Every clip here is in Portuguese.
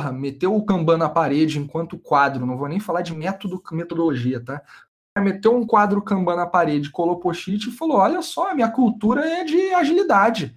porra, meteu o Kanban na parede enquanto quadro, não vou nem falar de método, metodologia, tá? Meteu um quadro Kanban na parede, colou post-it e falou: Olha só, minha cultura é de agilidade.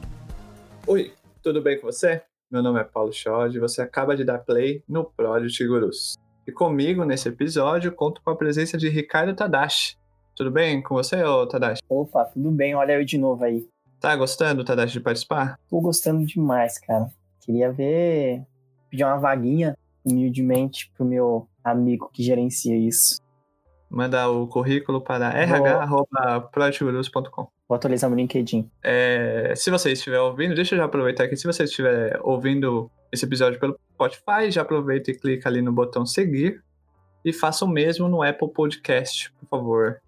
Oi, tudo bem com você? Meu nome é Paulo Schod e você acaba de dar play no Project Gurus. E comigo nesse episódio conto com a presença de Ricardo Tadashi. Tudo bem com você, ô Tadashi? Opa, tudo bem, olha eu de novo aí. Tá gostando, Tadashi, de participar? Tô gostando demais, cara. Queria ver, pedir uma vaguinha, humildemente, pro meu amigo que gerencia isso. Manda o currículo para rh.projectgurus.com. Vou atualizar meu LinkedIn. É, se você estiver ouvindo, deixa eu já aproveitar aqui. Se você estiver ouvindo esse episódio pelo Spotify, já aproveita e clica ali no botão seguir. E faça o mesmo no Apple Podcast, por favor.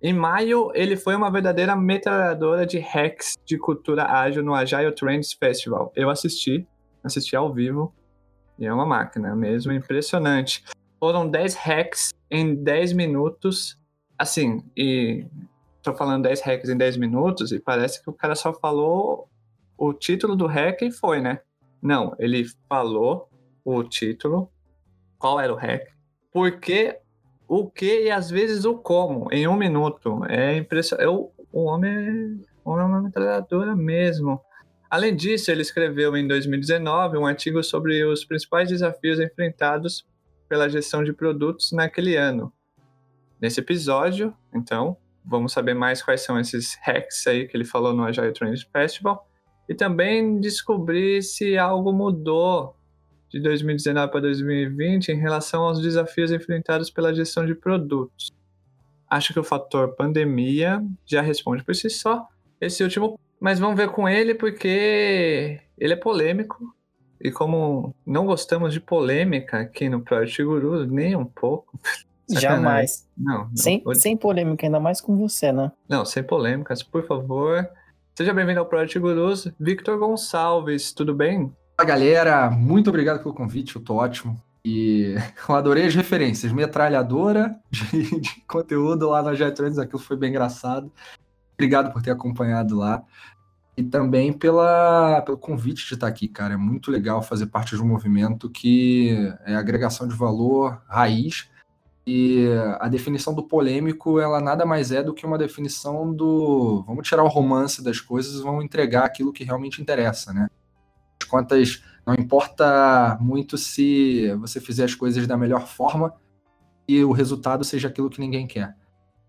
Em maio, ele foi uma verdadeira metralhadora de hacks de cultura ágil no Agile Trends Festival. Eu assisti, assisti ao vivo, e é uma máquina mesmo, impressionante. Foram 10 hacks em 10 minutos, assim, e tô falando 10 hacks em 10 minutos e parece que o cara só falou o título do hack e foi, né? Não, ele falou o título, qual era o hack, por que, o que e às vezes o como, em um minuto. É impressionante. Eu, o homem é, o homem é uma metralhadora mesmo. Além disso, ele escreveu em 2019 um artigo sobre os principais desafios enfrentados pela gestão de produtos naquele ano. Nesse episódio, então, vamos saber mais quais são esses hacks aí que ele falou no Agile Trends Festival e também descobrir se algo mudou de 2019 para 2020 em relação aos desafios enfrentados pela gestão de produtos. Acho que o fator pandemia já responde por si só esse último, mas vamos ver com ele porque ele é polêmico e como não gostamos de polêmica aqui no Project Guru, nem um pouco, Jamais. Não, não. Sem, sem polêmica, ainda mais com você, né? Não, sem polêmicas, por favor. Seja bem-vindo ao Project Gurus. Victor Gonçalves, tudo bem? Fala, galera. Muito obrigado pelo convite, eu tô ótimo. E eu adorei as referências. Metralhadora de, de conteúdo lá na Jetrons, aquilo foi bem engraçado. Obrigado por ter acompanhado lá. E também pela, pelo convite de estar aqui, cara. É muito legal fazer parte de um movimento que é agregação de valor raiz e a definição do polêmico, ela nada mais é do que uma definição do vamos tirar o romance das coisas, vamos entregar aquilo que realmente interessa, né? As contas, não importa muito se você fizer as coisas da melhor forma e o resultado seja aquilo que ninguém quer.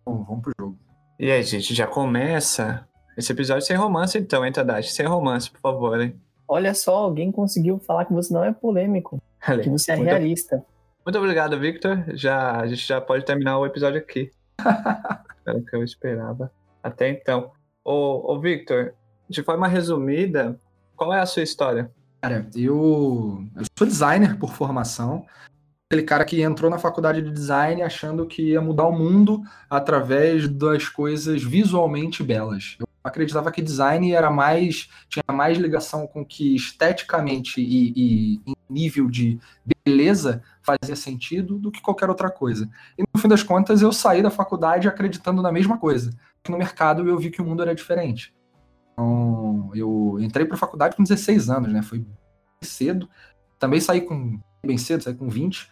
Bom, vamos pro jogo. E aí, gente, já começa esse episódio sem romance então, hein, Tadashi? Sem romance, por favor, hein? Olha só, alguém conseguiu falar que você não é polêmico, que você é Muito... realista. Muito obrigado, Victor. Já, a gente já pode terminar o episódio aqui. Era o que eu esperava. Até então. Ô, ô, Victor, de forma resumida, qual é a sua história? Cara, eu, eu sou designer por formação. Aquele cara que entrou na faculdade de design achando que ia mudar o mundo através das coisas visualmente belas. Eu acreditava que design era mais tinha mais ligação com que esteticamente e, e nível de beleza fazia sentido do que qualquer outra coisa. E no fim das contas eu saí da faculdade acreditando na mesma coisa. No mercado eu vi que o mundo era diferente. Então eu entrei para a faculdade com 16 anos, né? Foi cedo. Também saí com bem cedo, saí com 20.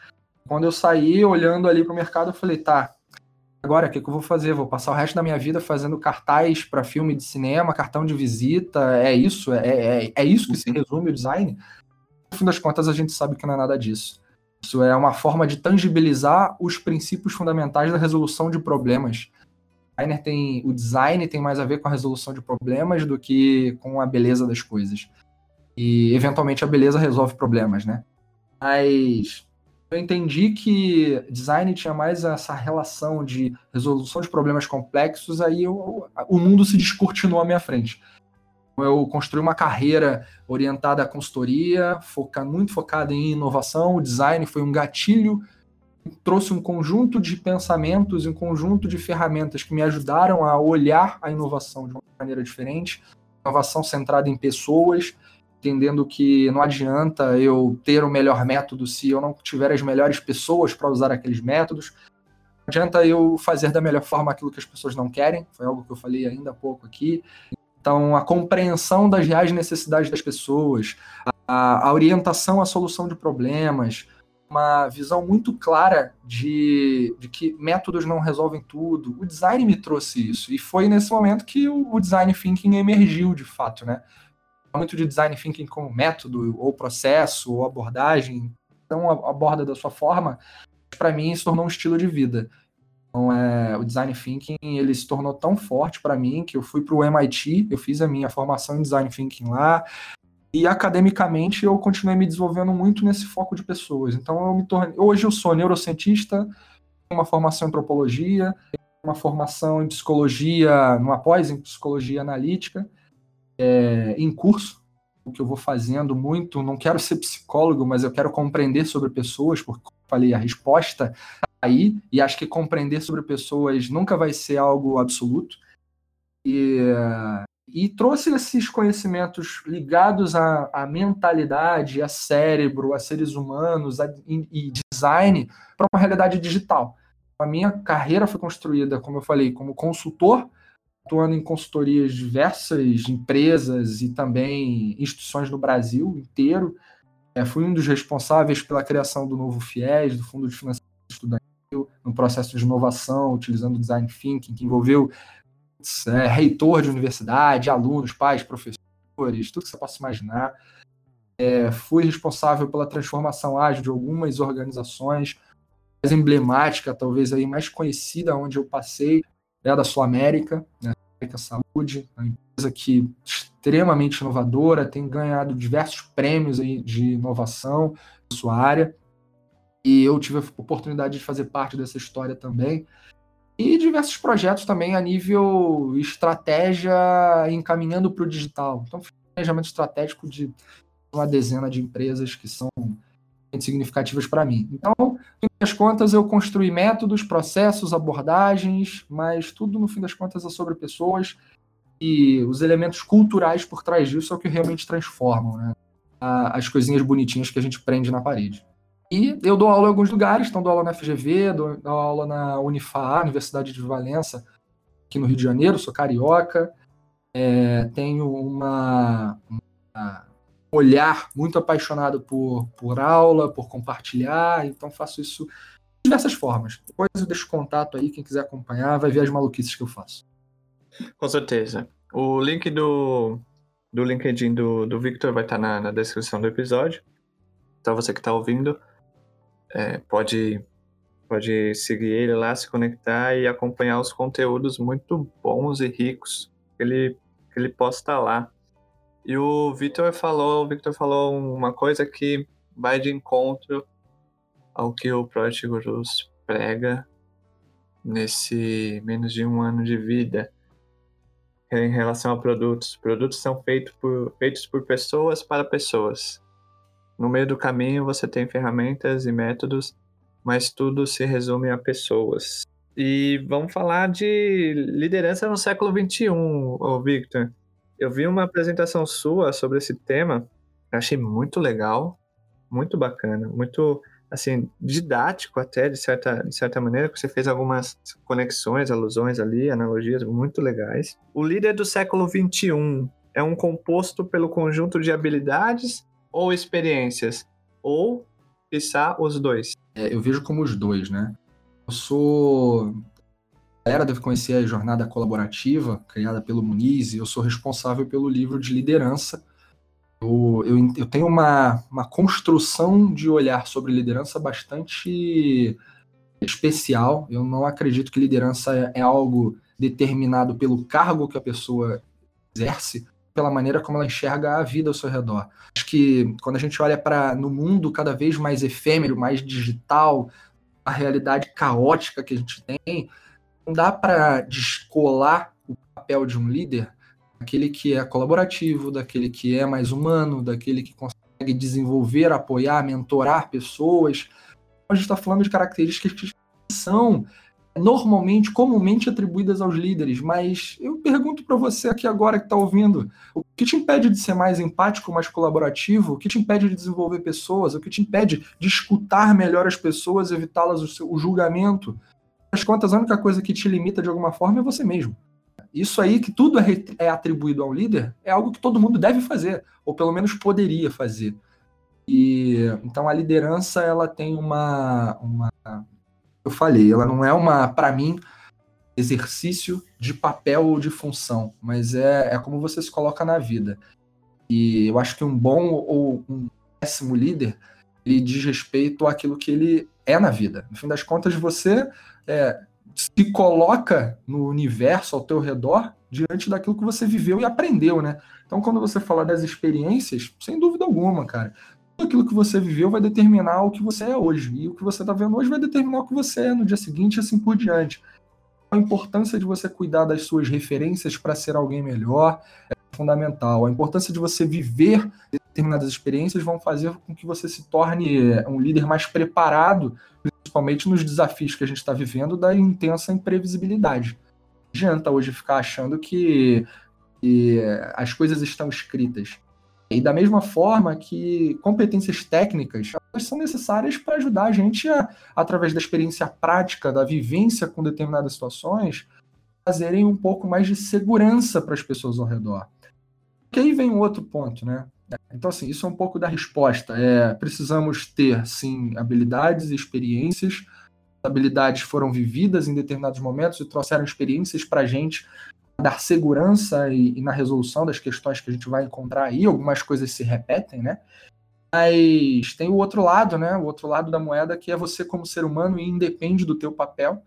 Quando eu saí olhando ali para o mercado, eu falei, tá, agora o que, que eu vou fazer? Vou passar o resto da minha vida fazendo cartaz para filme de cinema, cartão de visita, é isso? É, é, é isso que se resume o design? No fim das contas, a gente sabe que não é nada disso. Isso é uma forma de tangibilizar os princípios fundamentais da resolução de problemas. O tem, o design tem mais a ver com a resolução de problemas do que com a beleza das coisas. E, eventualmente, a beleza resolve problemas, né? Mas eu entendi que design tinha mais essa relação de resolução de problemas complexos, aí eu, o mundo se descortinou à minha frente. Eu construí uma carreira orientada à consultoria, foca, muito focada em inovação. O design foi um gatilho, trouxe um conjunto de pensamentos, um conjunto de ferramentas que me ajudaram a olhar a inovação de uma maneira diferente. Inovação centrada em pessoas, entendendo que não adianta eu ter o melhor método se eu não tiver as melhores pessoas para usar aqueles métodos. Não adianta eu fazer da melhor forma aquilo que as pessoas não querem, foi algo que eu falei ainda há pouco aqui. Então, a compreensão das reais necessidades das pessoas, a, a orientação à solução de problemas, uma visão muito clara de, de, que métodos não resolvem tudo. O design me trouxe isso. E foi nesse momento que o, o design thinking emergiu de fato, né? Muito de design thinking como método, ou processo, ou abordagem, então aborda da sua forma, para mim se tornou um estilo de vida. Então, é, o design thinking ele se tornou tão forte para mim que eu fui para o MIT, eu fiz a minha formação em design thinking lá, e academicamente eu continuei me desenvolvendo muito nesse foco de pessoas. Então eu me tornei, hoje eu sou neurocientista, tenho uma formação em antropologia, uma formação em psicologia, numa pós em psicologia analítica, é, em curso, o que eu vou fazendo muito, não quero ser psicólogo, mas eu quero compreender sobre pessoas, porque, como eu falei, a resposta tá aí, e acho que compreender sobre pessoas nunca vai ser algo absoluto. E, e trouxe esses conhecimentos ligados à, à mentalidade, a cérebro, a seres humanos a, e, design para uma realidade digital. A minha carreira foi construída, como eu falei, como consultor atuando em consultorias diversas empresas e também instituições no Brasil inteiro. É, fui um dos responsáveis pela criação do novo FIES, do Fundo de Financiamento Estudantil, no processo de inovação, utilizando design thinking, que envolveu é, reitor de universidade, alunos, pais, professores, tudo que você possa imaginar. É, fui responsável pela transformação ágil de algumas organizações, mais emblemática, talvez aí mais conhecida, onde eu passei, é da Sul América, né? América Saúde, uma empresa que é extremamente inovadora, tem ganhado diversos prêmios aí de inovação na sua área. E eu tive a oportunidade de fazer parte dessa história também. E diversos projetos também a nível estratégia encaminhando para o digital. Então, planejamento estratégico de uma dezena de empresas que são significativas para mim. Então, no fim das contas, eu construí métodos, processos, abordagens, mas tudo, no fim das contas, é sobre pessoas e os elementos culturais por trás disso é o que realmente transformam né? as coisinhas bonitinhas que a gente prende na parede. E eu dou aula em alguns lugares, então dou aula na FGV, dou, aula na Unifá, Universidade de Valença, aqui no Rio de Janeiro, sou carioca, é, tenho uma, uma olhar muito apaixonado por, por aula, por compartilhar, então faço isso de diversas formas. Depois eu deixo contato aí, quem quiser acompanhar, vai ver as maluquices que eu faço. Com certeza. O link do, do LinkedIn do, do Victor vai estar na, na descrição do episódio. Então você que está ouvindo, é, pode, pode seguir ele lá, se conectar e acompanhar os conteúdos muito bons e ricos que ele, que ele posta lá. E o Victor falou, o Victor falou uma coisa que vai de encontro ao que o Project Gurus prega nesse menos de um ano de vida em relação a produtos. Produtos são feitos por, feitos por pessoas para pessoas. No meio do caminho você tem ferramentas e métodos, mas tudo se resume a pessoas. E vamos falar de liderança no século XXI, Victor. Eu vi uma apresentação sua sobre esse tema, achei muito legal, muito bacana, muito assim didático até de certa de certa maneira, que você fez algumas conexões, alusões ali, analogias muito legais. O líder do século 21 é um composto pelo conjunto de habilidades ou experiências, ou quiçá os dois. É, eu vejo como os dois, né? Eu sou galera deve conhecer a jornada colaborativa criada pelo Muniz e eu sou responsável pelo livro de liderança. Eu, eu, eu tenho uma, uma construção de olhar sobre liderança bastante especial. Eu não acredito que liderança é, é algo determinado pelo cargo que a pessoa exerce, pela maneira como ela enxerga a vida ao seu redor. Acho que quando a gente olha para no mundo cada vez mais efêmero, mais digital, a realidade caótica que a gente tem, não dá para descolar o papel de um líder daquele que é colaborativo, daquele que é mais humano, daquele que consegue desenvolver, apoiar, mentorar pessoas. A gente está falando de características que são normalmente, comumente atribuídas aos líderes, mas eu pergunto para você aqui agora que está ouvindo, o que te impede de ser mais empático, mais colaborativo? O que te impede de desenvolver pessoas? O que te impede de escutar melhor as pessoas, evitá-las o, o julgamento? As contas, a única coisa que te limita de alguma forma é você mesmo. Isso aí, que tudo é, é atribuído ao líder, é algo que todo mundo deve fazer, ou pelo menos poderia fazer. E então a liderança ela tem uma, uma eu falei, ela não é uma, para mim, exercício de papel ou de função, mas é, é como você se coloca na vida. E eu acho que um bom ou um péssimo líder, ele diz respeito àquilo que ele é na vida. No fim das contas, você é, se coloca no universo ao teu redor diante daquilo que você viveu e aprendeu, né? Então, quando você fala das experiências, sem dúvida alguma, cara, aquilo que você viveu vai determinar o que você é hoje. E o que você está vendo hoje vai determinar o que você é no dia seguinte e assim por diante. A importância de você cuidar das suas referências para ser alguém melhor é fundamental. A importância de você viver determinadas experiências vão fazer com que você se torne é, um líder mais preparado, principalmente nos desafios que a gente está vivendo da intensa imprevisibilidade. Não adianta hoje ficar achando que, que as coisas estão escritas. E da mesma forma que competências técnicas são necessárias para ajudar a gente a, através da experiência prática, da vivência com determinadas situações, fazerem um pouco mais de segurança para as pessoas ao redor. Que aí vem um outro ponto, né? Então, assim, isso é um pouco da resposta. É, precisamos ter, sim, habilidades e experiências. As habilidades foram vividas em determinados momentos e trouxeram experiências para a gente dar segurança e, e, na resolução das questões que a gente vai encontrar aí, algumas coisas se repetem, né? Mas tem o outro lado, né? O outro lado da moeda que é você como ser humano e independe do teu papel,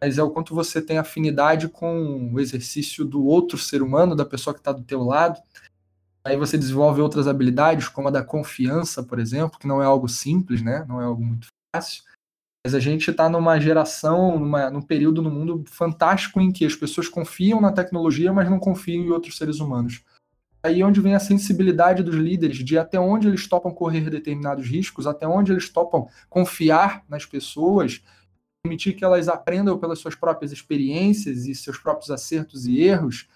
mas é o quanto você tem afinidade com o exercício do outro ser humano, da pessoa que está do teu lado. Aí você desenvolve outras habilidades, como a da confiança, por exemplo, que não é algo simples, né? Não é algo muito fácil. Mas a gente está numa geração, numa, num período no mundo fantástico em que as pessoas confiam na tecnologia, mas não confiam em outros seres humanos. Aí é onde vem a sensibilidade dos líderes de até onde eles topam correr determinados riscos, até onde eles topam confiar nas pessoas, permitir que elas aprendam pelas suas próprias experiências e seus próprios acertos e erros.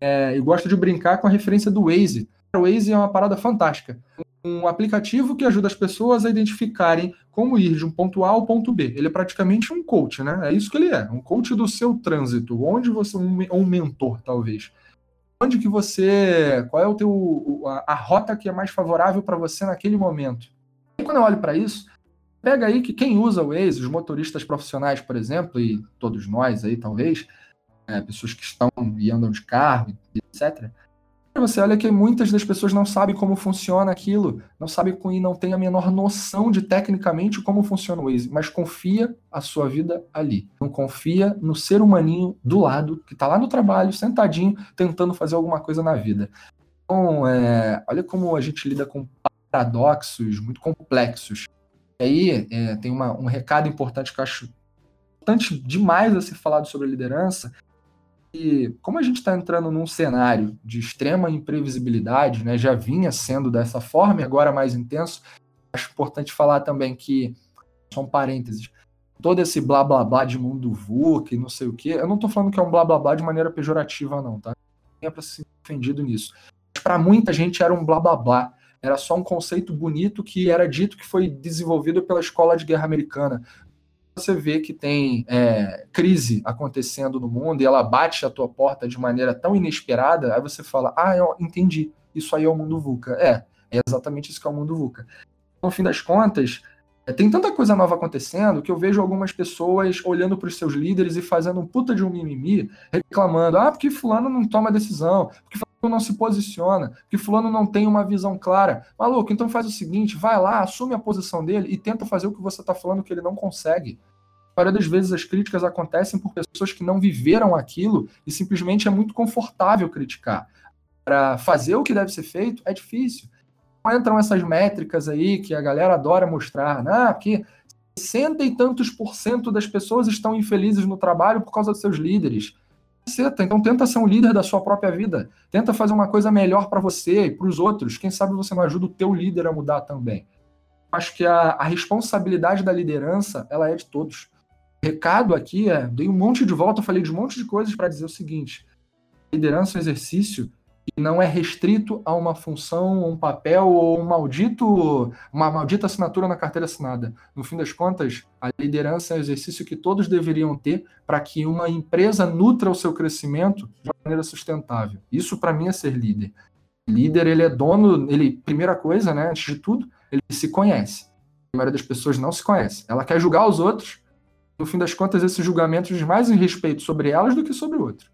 É, e gosto de brincar com a referência do Waze. O Waze é uma parada fantástica um aplicativo que ajuda as pessoas a identificarem como ir de um ponto A ao ponto B. Ele é praticamente um coach, né? É isso que ele é, um coach do seu trânsito, onde você um, um mentor talvez. Onde que você, qual é o teu a, a rota que é mais favorável para você naquele momento? E quando eu olho para isso, pega aí que quem usa o Waze, os motoristas profissionais, por exemplo, e todos nós aí talvez, é, pessoas que estão e andam de carro, etc você olha que muitas das pessoas não sabem como funciona aquilo, não sabem e não tem a menor noção de tecnicamente como funciona o Waze, mas confia a sua vida ali. Não confia no ser humaninho do lado, que está lá no trabalho, sentadinho, tentando fazer alguma coisa na vida. Então, é, olha como a gente lida com paradoxos muito complexos. E aí é, tem uma, um recado importante que eu acho importante demais a ser falado sobre liderança, e como a gente está entrando num cenário de extrema imprevisibilidade, né, já vinha sendo dessa forma e agora mais intenso, acho importante falar também que, um parênteses, todo esse blá blá blá de mundo VUC, não sei o quê, eu não estou falando que é um blá blá blá de maneira pejorativa, não, tá? Não é para ser ofendido nisso. Para muita gente era um blá blá blá, era só um conceito bonito que era dito que foi desenvolvido pela Escola de Guerra Americana você vê que tem é, crise acontecendo no mundo e ela bate a tua porta de maneira tão inesperada, aí você fala, ah, eu entendi, isso aí é o mundo VUCA. É, é exatamente isso que é o mundo VUCA. No fim das contas, tem tanta coisa nova acontecendo que eu vejo algumas pessoas olhando para os seus líderes e fazendo um puta de um mimimi, reclamando, ah, porque fulano não toma decisão, porque não se posiciona, que fulano não tem uma visão clara. Maluco, então faz o seguinte, vai lá, assume a posição dele e tenta fazer o que você está falando que ele não consegue. A maioria das vezes as críticas acontecem por pessoas que não viveram aquilo e simplesmente é muito confortável criticar. Para fazer o que deve ser feito é difícil. Entram essas métricas aí que a galera adora mostrar, né? Que 60 e tantos por cento das pessoas estão infelizes no trabalho por causa dos seus líderes. Então tenta ser um líder da sua própria vida. Tenta fazer uma coisa melhor para você e para os outros. Quem sabe você não ajuda o teu líder a mudar também. Acho que a, a responsabilidade da liderança, ela é de todos. O recado aqui é, dei um monte de volta, falei de um monte de coisas para dizer o seguinte: liderança é um exercício que não é restrito a uma função, um papel ou um maldito, uma maldita assinatura na carteira assinada. No fim das contas, a liderança é um exercício que todos deveriam ter para que uma empresa nutra o seu crescimento de maneira sustentável. Isso para mim é ser líder. Líder, ele é dono, ele primeira coisa, né, antes de tudo, ele se conhece. A maioria das pessoas não se conhece. Ela quer julgar os outros. No fim das contas, esse julgamento diz mais em respeito sobre elas do que sobre o outro.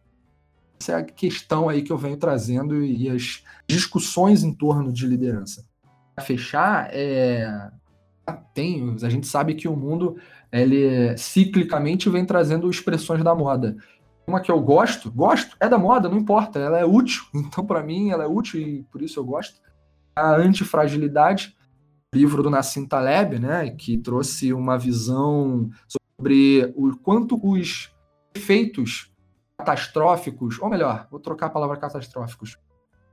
Essa é a questão aí que eu venho trazendo e as discussões em torno de liderança. Para fechar, é... tem, a gente sabe que o mundo ele ciclicamente vem trazendo expressões da moda. Uma que eu gosto, gosto, é da moda, não importa, ela é útil. Então, para mim, ela é útil e por isso eu gosto. A antifragilidade, livro do Nassim Taleb, né, que trouxe uma visão sobre o quanto os efeitos catastróficos, ou melhor, vou trocar a palavra catastróficos,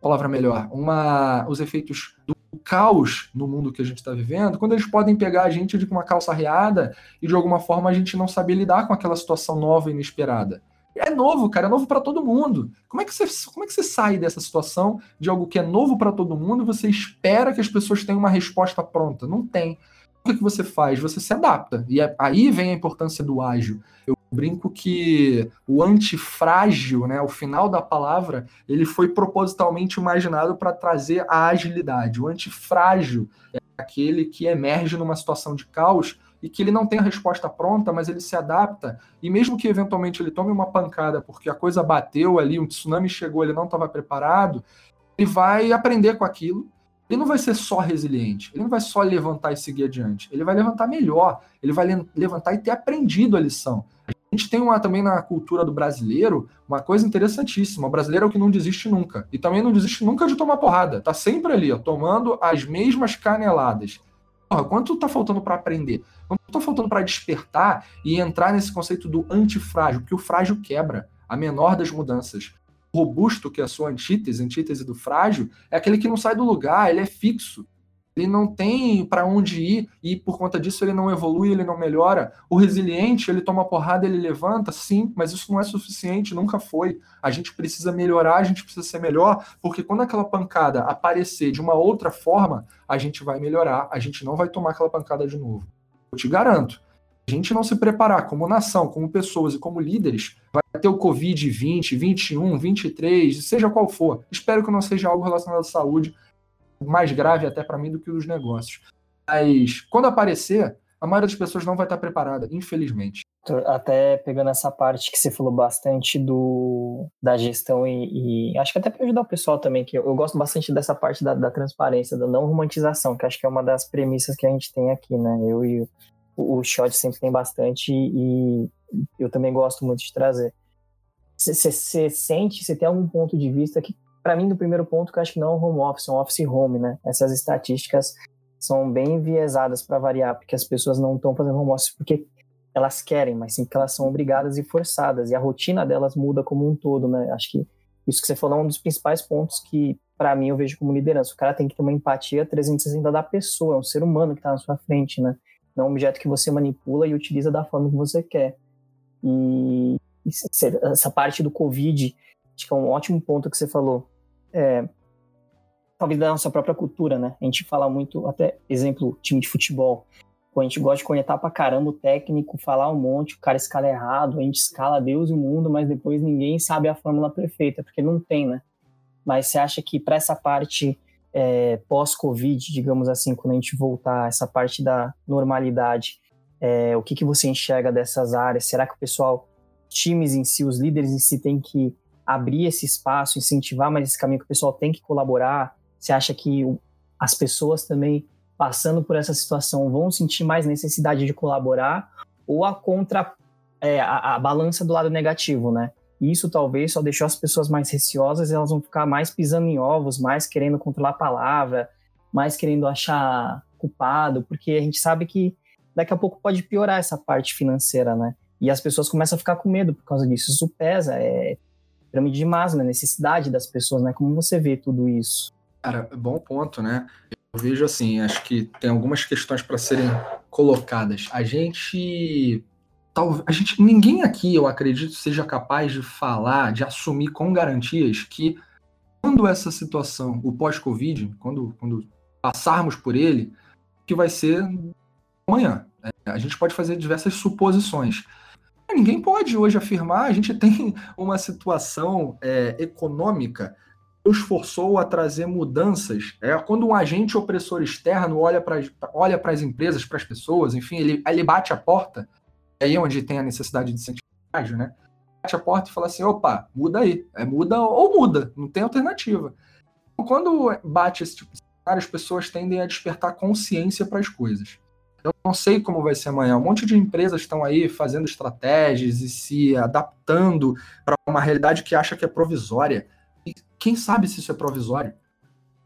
palavra melhor, uma, os efeitos do caos no mundo que a gente está vivendo, quando eles podem pegar a gente de uma calça arreada e de alguma forma a gente não saber lidar com aquela situação nova e inesperada. É novo, cara, é novo para todo mundo. Como é, que você, como é que você sai dessa situação de algo que é novo para todo mundo e você espera que as pessoas tenham uma resposta pronta? Não tem. O que, que você faz? Você se adapta. E é, aí vem a importância do ágil. Eu brinco que o antifrágil, né, o final da palavra, ele foi propositalmente imaginado para trazer a agilidade. O antifrágil é aquele que emerge numa situação de caos e que ele não tem a resposta pronta, mas ele se adapta, e mesmo que eventualmente ele tome uma pancada porque a coisa bateu ali, um tsunami chegou, ele não estava preparado, ele vai aprender com aquilo. Ele não vai ser só resiliente, ele não vai só levantar e seguir adiante, ele vai levantar melhor, ele vai levantar e ter aprendido a lição. A gente tem uma, também na cultura do brasileiro uma coisa interessantíssima. O brasileiro é o que não desiste nunca. E também não desiste nunca de tomar porrada. Tá sempre ali, ó, tomando as mesmas caneladas. Porra, quanto tá faltando para aprender? Quanto tá faltando para despertar e entrar nesse conceito do antifrágil? Porque o frágil quebra, a menor das mudanças. O robusto, que é a sua antítese, antítese do frágil, é aquele que não sai do lugar, ele é fixo ele não tem para onde ir e por conta disso ele não evolui, ele não melhora. O resiliente, ele toma porrada, ele levanta, sim, mas isso não é suficiente, nunca foi. A gente precisa melhorar, a gente precisa ser melhor, porque quando aquela pancada aparecer de uma outra forma, a gente vai melhorar, a gente não vai tomar aquela pancada de novo. Eu te garanto. A gente não se preparar como nação, como pessoas e como líderes, vai ter o Covid 20, 21, 23, seja qual for. Espero que não seja algo relacionado à saúde, mais grave até para mim do que os negócios. Mas quando aparecer, a maioria das pessoas não vai estar preparada, infelizmente. Até pegando essa parte que você falou bastante do, da gestão e, e acho que até para ajudar o pessoal também, que eu, eu gosto bastante dessa parte da, da, transparência, da não romantização, que acho que é uma das premissas que a gente tem aqui, né? Eu e o, o Shot sempre tem bastante e eu também gosto muito de trazer. Você sente, você tem algum ponto de vista que para mim, do primeiro ponto, que eu acho que não é um home office, é um office home, né? Essas estatísticas são bem enviesadas para variar, porque as pessoas não estão fazendo home office porque elas querem, mas sim porque elas são obrigadas e forçadas, e a rotina delas muda como um todo, né? Acho que isso que você falou é um dos principais pontos que, para mim, eu vejo como liderança. O cara tem que ter uma empatia 360 da pessoa, é um ser humano que está na sua frente, né? Não é um objeto que você manipula e utiliza da forma que você quer. E essa parte do Covid, acho que é um ótimo ponto que você falou é, talvez da nossa própria cultura, né? A gente fala muito, até exemplo, time de futebol. a gente gosta de conectar pra caramba o técnico, falar um monte, o cara escala errado, a gente escala Deus e o mundo, mas depois ninguém sabe a fórmula perfeita, porque não tem, né? Mas você acha que para essa parte é, pós-Covid, digamos assim, quando a gente voltar, essa parte da normalidade, é, o que, que você enxerga dessas áreas? Será que o pessoal, times em si, os líderes em si, tem que abrir esse espaço, incentivar mais esse caminho que o pessoal tem que colaborar? Você acha que as pessoas também passando por essa situação vão sentir mais necessidade de colaborar ou a contra é, a, a, balança do lado negativo, né? isso talvez só deixou as pessoas mais receosas, elas vão ficar mais pisando em ovos, mais querendo controlar a palavra, mais querendo achar culpado, porque a gente sabe que daqui a pouco pode piorar essa parte financeira, né? E as pessoas começam a ficar com medo por causa disso. Isso pesa, é, pirâmide de Maslow, a necessidade das pessoas, né? Como você vê tudo isso? Cara, bom ponto, né? Eu vejo assim, acho que tem algumas questões para serem colocadas. A gente tal, a gente ninguém aqui, eu acredito, seja capaz de falar, de assumir com garantias que quando essa situação, o pós-Covid, quando, quando passarmos por ele, que vai ser amanhã. É, a gente pode fazer diversas suposições. Ninguém pode hoje afirmar, a gente tem uma situação é, econômica que nos forçou a trazer mudanças. É, quando um agente opressor externo olha para olha as empresas, para as pessoas, enfim, ele, ele bate a porta, é aí onde tem a necessidade de incentivar, né? Bate a porta e fala assim: opa, muda aí. É, muda ou muda, não tem alternativa. Quando bate esse tipo de cenário, as pessoas tendem a despertar consciência para as coisas. Eu não sei como vai ser amanhã. Um monte de empresas estão aí fazendo estratégias e se adaptando para uma realidade que acha que é provisória. E quem sabe se isso é provisório?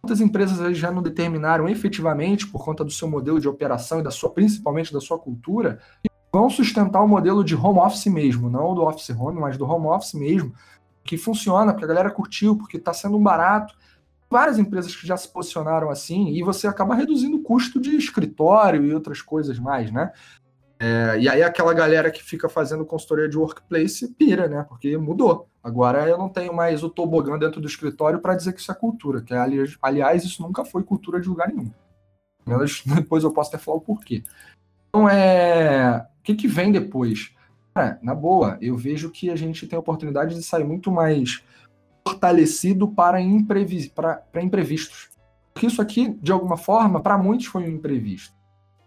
Quantas empresas já não determinaram efetivamente, por conta do seu modelo de operação e da sua, principalmente da sua cultura, vão sustentar o modelo de home office mesmo, não do office home, mas do home office mesmo, que funciona, porque a galera curtiu, porque está sendo um barato várias empresas que já se posicionaram assim, e você acaba reduzindo o custo de escritório e outras coisas mais, né? É, e aí aquela galera que fica fazendo consultoria de workplace pira, né? Porque mudou. Agora eu não tenho mais o tobogã dentro do escritório para dizer que isso é cultura, que aliás, aliás, isso nunca foi cultura de lugar nenhum. Mas depois eu posso até falar o porquê. Então é. O que, que vem depois? Na boa, eu vejo que a gente tem a oportunidade de sair muito mais fortalecido para, imprevis para, para imprevistos. Porque isso aqui, de alguma forma, para muitos foi um imprevisto.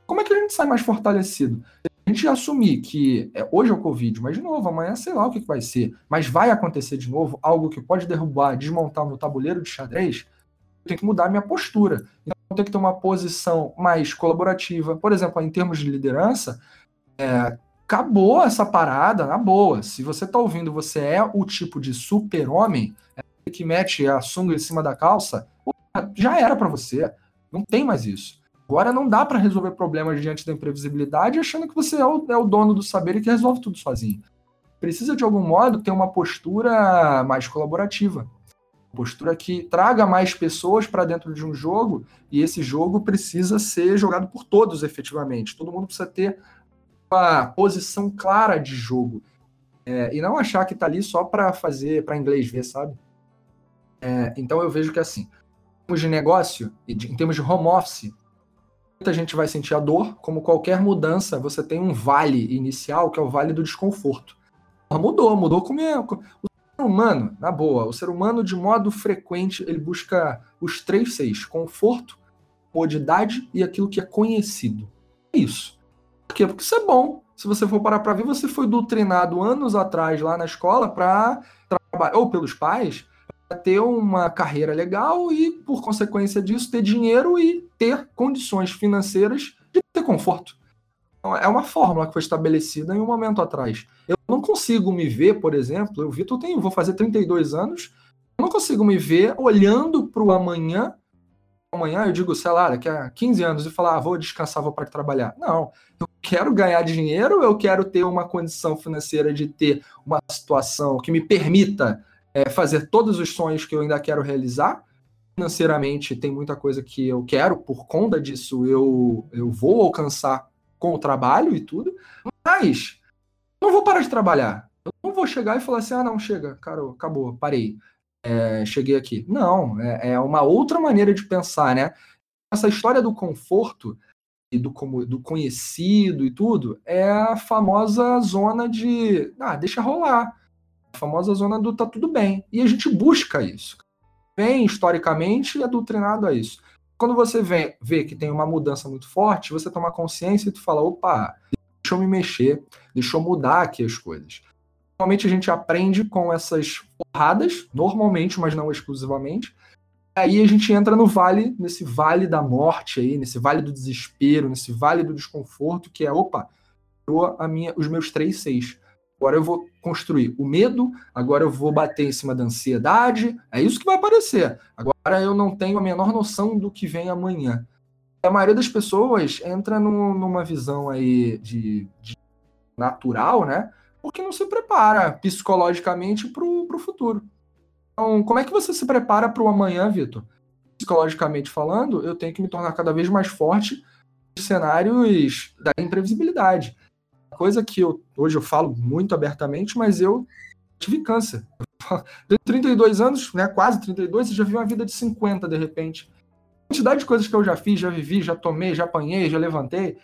Como é que a gente sai mais fortalecido? A gente assumir que é, hoje é o Covid, mas de novo, amanhã sei lá o que, que vai ser, mas vai acontecer de novo algo que pode derrubar, desmontar meu tabuleiro de xadrez, eu tenho que mudar minha postura. Então, eu tenho que ter uma posição mais colaborativa. Por exemplo, em termos de liderança, é, acabou essa parada na boa. Se você está ouvindo, você é o tipo de super-homem é, que mete a sunga em cima da calça, já era para você. Não tem mais isso. Agora não dá para resolver problemas diante da imprevisibilidade achando que você é o, é o dono do saber e que resolve tudo sozinho. Precisa, de algum modo, ter uma postura mais colaborativa. Postura que traga mais pessoas para dentro de um jogo e esse jogo precisa ser jogado por todos efetivamente. Todo mundo precisa ter uma posição clara de jogo. É, e não achar que tá ali só para fazer, para inglês ver, sabe? É, então eu vejo que assim, em termos de negócio, em termos de home office, muita gente vai sentir a dor. Como qualquer mudança, você tem um vale inicial, que é o vale do desconforto. Mudou, mudou com o ser humano, na boa, o ser humano de modo frequente, ele busca os três seis: conforto, comodidade e aquilo que é conhecido. É isso. Por quê? Porque isso é bom. Se você for parar para ver, você foi doutrinado anos atrás lá na escola para trabalhar, ou pelos pais, ter uma carreira legal e, por consequência disso, ter dinheiro e ter condições financeiras de ter conforto. Então, é uma fórmula que foi estabelecida em um momento atrás. Eu não consigo me ver, por exemplo, eu Vitor tenho, vou fazer 32 anos, eu não consigo me ver olhando para o amanhã amanhã, eu digo, sei lá, daqui a 15 anos e falar, ah, vou descansar, vou para trabalhar. Não, eu quero ganhar dinheiro, eu quero ter uma condição financeira de ter uma situação que me permita é, fazer todos os sonhos que eu ainda quero realizar. Financeiramente, tem muita coisa que eu quero, por conta disso, eu, eu vou alcançar com o trabalho e tudo, mas não vou parar de trabalhar. Eu não vou chegar e falar assim, ah, não, chega, cara, acabou, parei é, cheguei aqui. Não, é, é, uma outra maneira de pensar, né? Essa história do conforto e do, do conhecido e tudo é a famosa zona de, ah, deixa rolar. A famosa zona do tá tudo bem. E a gente busca isso. Vem historicamente é doutrinado a isso. Quando você vê, vê que tem uma mudança muito forte, você toma consciência e tu fala, opa, deixa eu me mexer, deixa eu mudar aqui as coisas. Normalmente a gente aprende com essas porradas, normalmente, mas não exclusivamente. Aí a gente entra no vale, nesse vale da morte aí, nesse vale do desespero, nesse vale do desconforto, que é, opa, a minha, os meus três seis. Agora eu vou construir o medo, agora eu vou bater em cima da ansiedade, é isso que vai aparecer. Agora eu não tenho a menor noção do que vem amanhã. A maioria das pessoas entra no, numa visão aí de, de natural, né? Porque não se prepara psicologicamente para o futuro. Então, como é que você se prepara para o amanhã, Vitor? Psicologicamente falando, eu tenho que me tornar cada vez mais forte nos cenários da imprevisibilidade. Coisa que eu, hoje eu falo muito abertamente, mas eu tive câncer. Tenho 32 anos, né, quase 32, e já vi uma vida de 50 de repente. A quantidade de coisas que eu já fiz, já vivi, já tomei, já apanhei, já levantei.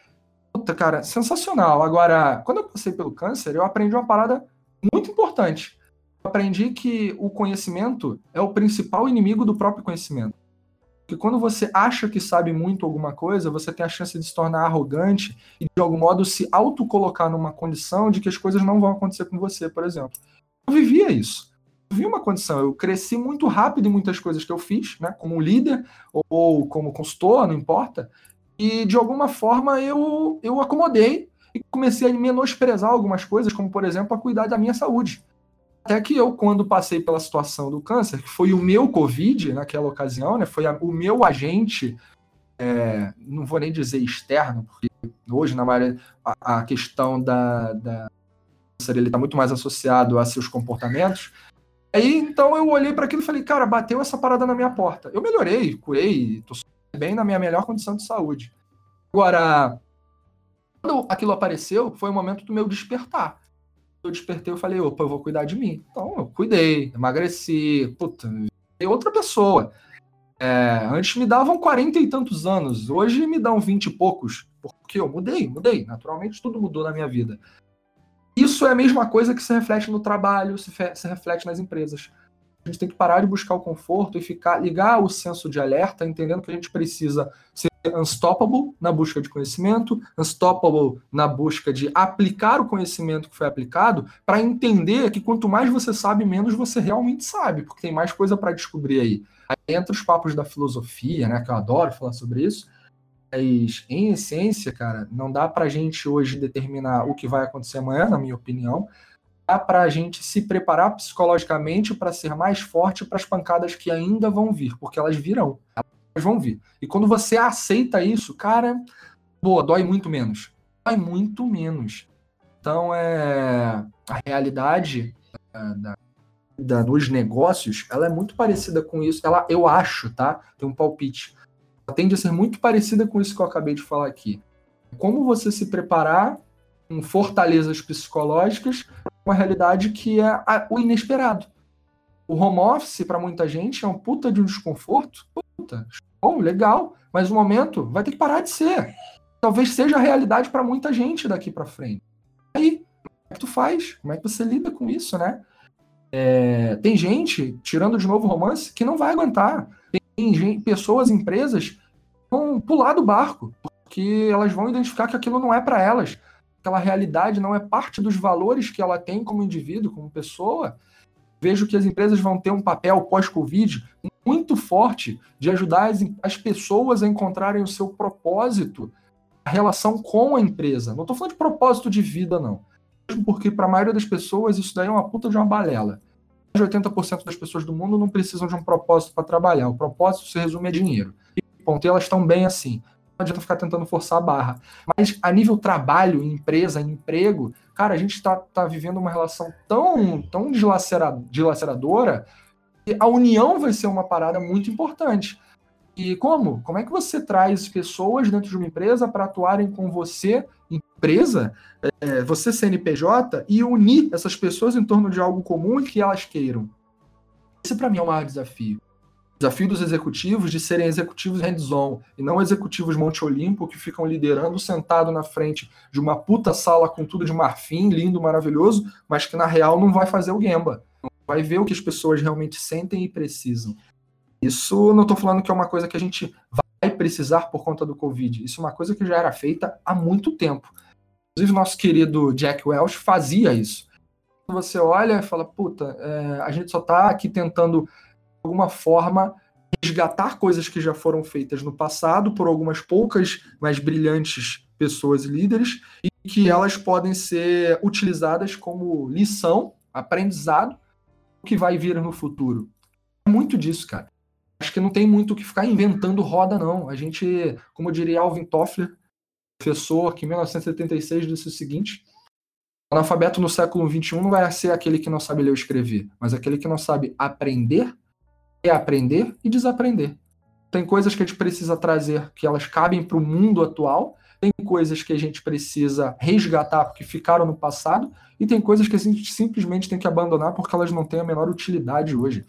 Puta, cara, sensacional. Agora, quando eu passei pelo câncer, eu aprendi uma parada muito importante. Eu aprendi que o conhecimento é o principal inimigo do próprio conhecimento. Porque quando você acha que sabe muito alguma coisa, você tem a chance de se tornar arrogante e, de algum modo, se autocolocar numa condição de que as coisas não vão acontecer com você, por exemplo. Eu vivia isso. Eu vi uma condição. Eu cresci muito rápido em muitas coisas que eu fiz, né, como líder ou como consultor, não importa. E, de alguma forma, eu, eu acomodei e comecei a menosprezar algumas coisas, como, por exemplo, a cuidar da minha saúde. Até que eu, quando passei pela situação do câncer, que foi o meu Covid naquela ocasião, né, foi a, o meu agente, é, não vou nem dizer externo, porque hoje, na maioria, a, a questão da, da câncer está muito mais associado a seus comportamentos. Aí, então, eu olhei para aquilo e falei, cara, bateu essa parada na minha porta. Eu melhorei, curei, tô bem na minha melhor condição de saúde. Agora, quando aquilo apareceu, foi o momento do meu despertar eu despertei, eu falei, opa, eu vou cuidar de mim. Então, eu cuidei, emagreci, puta, e outra pessoa. É, antes me davam 40 e tantos anos, hoje me dão 20 e poucos, porque eu mudei, mudei, naturalmente tudo mudou na minha vida. Isso é a mesma coisa que se reflete no trabalho, se, se reflete nas empresas. A gente tem que parar de buscar o conforto e ficar ligar o senso de alerta, entendendo que a gente precisa ser unstoppable na busca de conhecimento, unstoppable na busca de aplicar o conhecimento que foi aplicado, para entender que quanto mais você sabe, menos você realmente sabe, porque tem mais coisa para descobrir aí. Aí entra os papos da filosofia, né, que eu adoro falar sobre isso. Mas, em essência, cara, não dá para a gente hoje determinar o que vai acontecer amanhã, na minha opinião. Para a gente se preparar psicologicamente para ser mais forte para as pancadas que ainda vão vir, porque elas virão vão vir. E quando você aceita isso, cara, boa, dói muito menos. Dói muito menos. Então, é a realidade é, da, da, dos negócios, ela é muito parecida com isso. Ela, eu acho, tá? Tem um palpite. Ela tende a ser muito parecida com isso que eu acabei de falar aqui. Como você se preparar com fortalezas psicológicas, uma realidade que é a, o inesperado. O home office, para muita gente, é um puta de um desconforto. Puta, show, legal. Mas o momento vai ter que parar de ser. Talvez seja a realidade para muita gente daqui para frente. Aí, como é que tu faz? Como é que você lida com isso, né? É, tem gente, tirando de novo o romance, que não vai aguentar. Tem gente, pessoas, empresas, vão pular do barco, porque elas vão identificar que aquilo não é para elas. Aquela realidade não é parte dos valores que ela tem como indivíduo, como pessoa vejo que as empresas vão ter um papel pós-Covid muito forte de ajudar as, as pessoas a encontrarem o seu propósito, a relação com a empresa. Não estou falando de propósito de vida, não. Mesmo porque, para a maioria das pessoas, isso daí é uma puta de uma balela. Mais de 80% das pessoas do mundo não precisam de um propósito para trabalhar. O propósito se resume a dinheiro. E, ponto, elas estão bem assim adianta ficar tentando forçar a barra. Mas a nível trabalho, empresa, emprego, cara, a gente está tá vivendo uma relação tão, tão dilaceradora que a união vai ser uma parada muito importante. E como? Como é que você traz pessoas dentro de uma empresa para atuarem com você, empresa, é, você CNPJ, e unir essas pessoas em torno de algo comum que elas queiram? Esse para mim é o maior desafio desafio dos executivos de serem executivos hands-on e não executivos Monte Olimpo que ficam liderando sentado na frente de uma puta sala com tudo de marfim, lindo, maravilhoso, mas que na real não vai fazer o Gemba. Não vai ver o que as pessoas realmente sentem e precisam. Isso não estou falando que é uma coisa que a gente vai precisar por conta do Covid. Isso é uma coisa que já era feita há muito tempo. Inclusive, nosso querido Jack Welch fazia isso. Você olha e fala, puta, é, a gente só está aqui tentando alguma forma, resgatar coisas que já foram feitas no passado por algumas poucas, mas brilhantes pessoas e líderes, e que elas podem ser utilizadas como lição, aprendizado, que vai vir no futuro. É muito disso, cara. Acho que não tem muito o que ficar inventando roda, não. A gente, como diria Alvin Toffler, professor que em 1976 disse o seguinte: analfabeto no século XXI não vai ser aquele que não sabe ler ou escrever, mas aquele que não sabe aprender, reaprender e desaprender. Tem coisas que a gente precisa trazer que elas cabem para o mundo atual, tem coisas que a gente precisa resgatar porque ficaram no passado, e tem coisas que a gente simplesmente tem que abandonar porque elas não têm a menor utilidade hoje.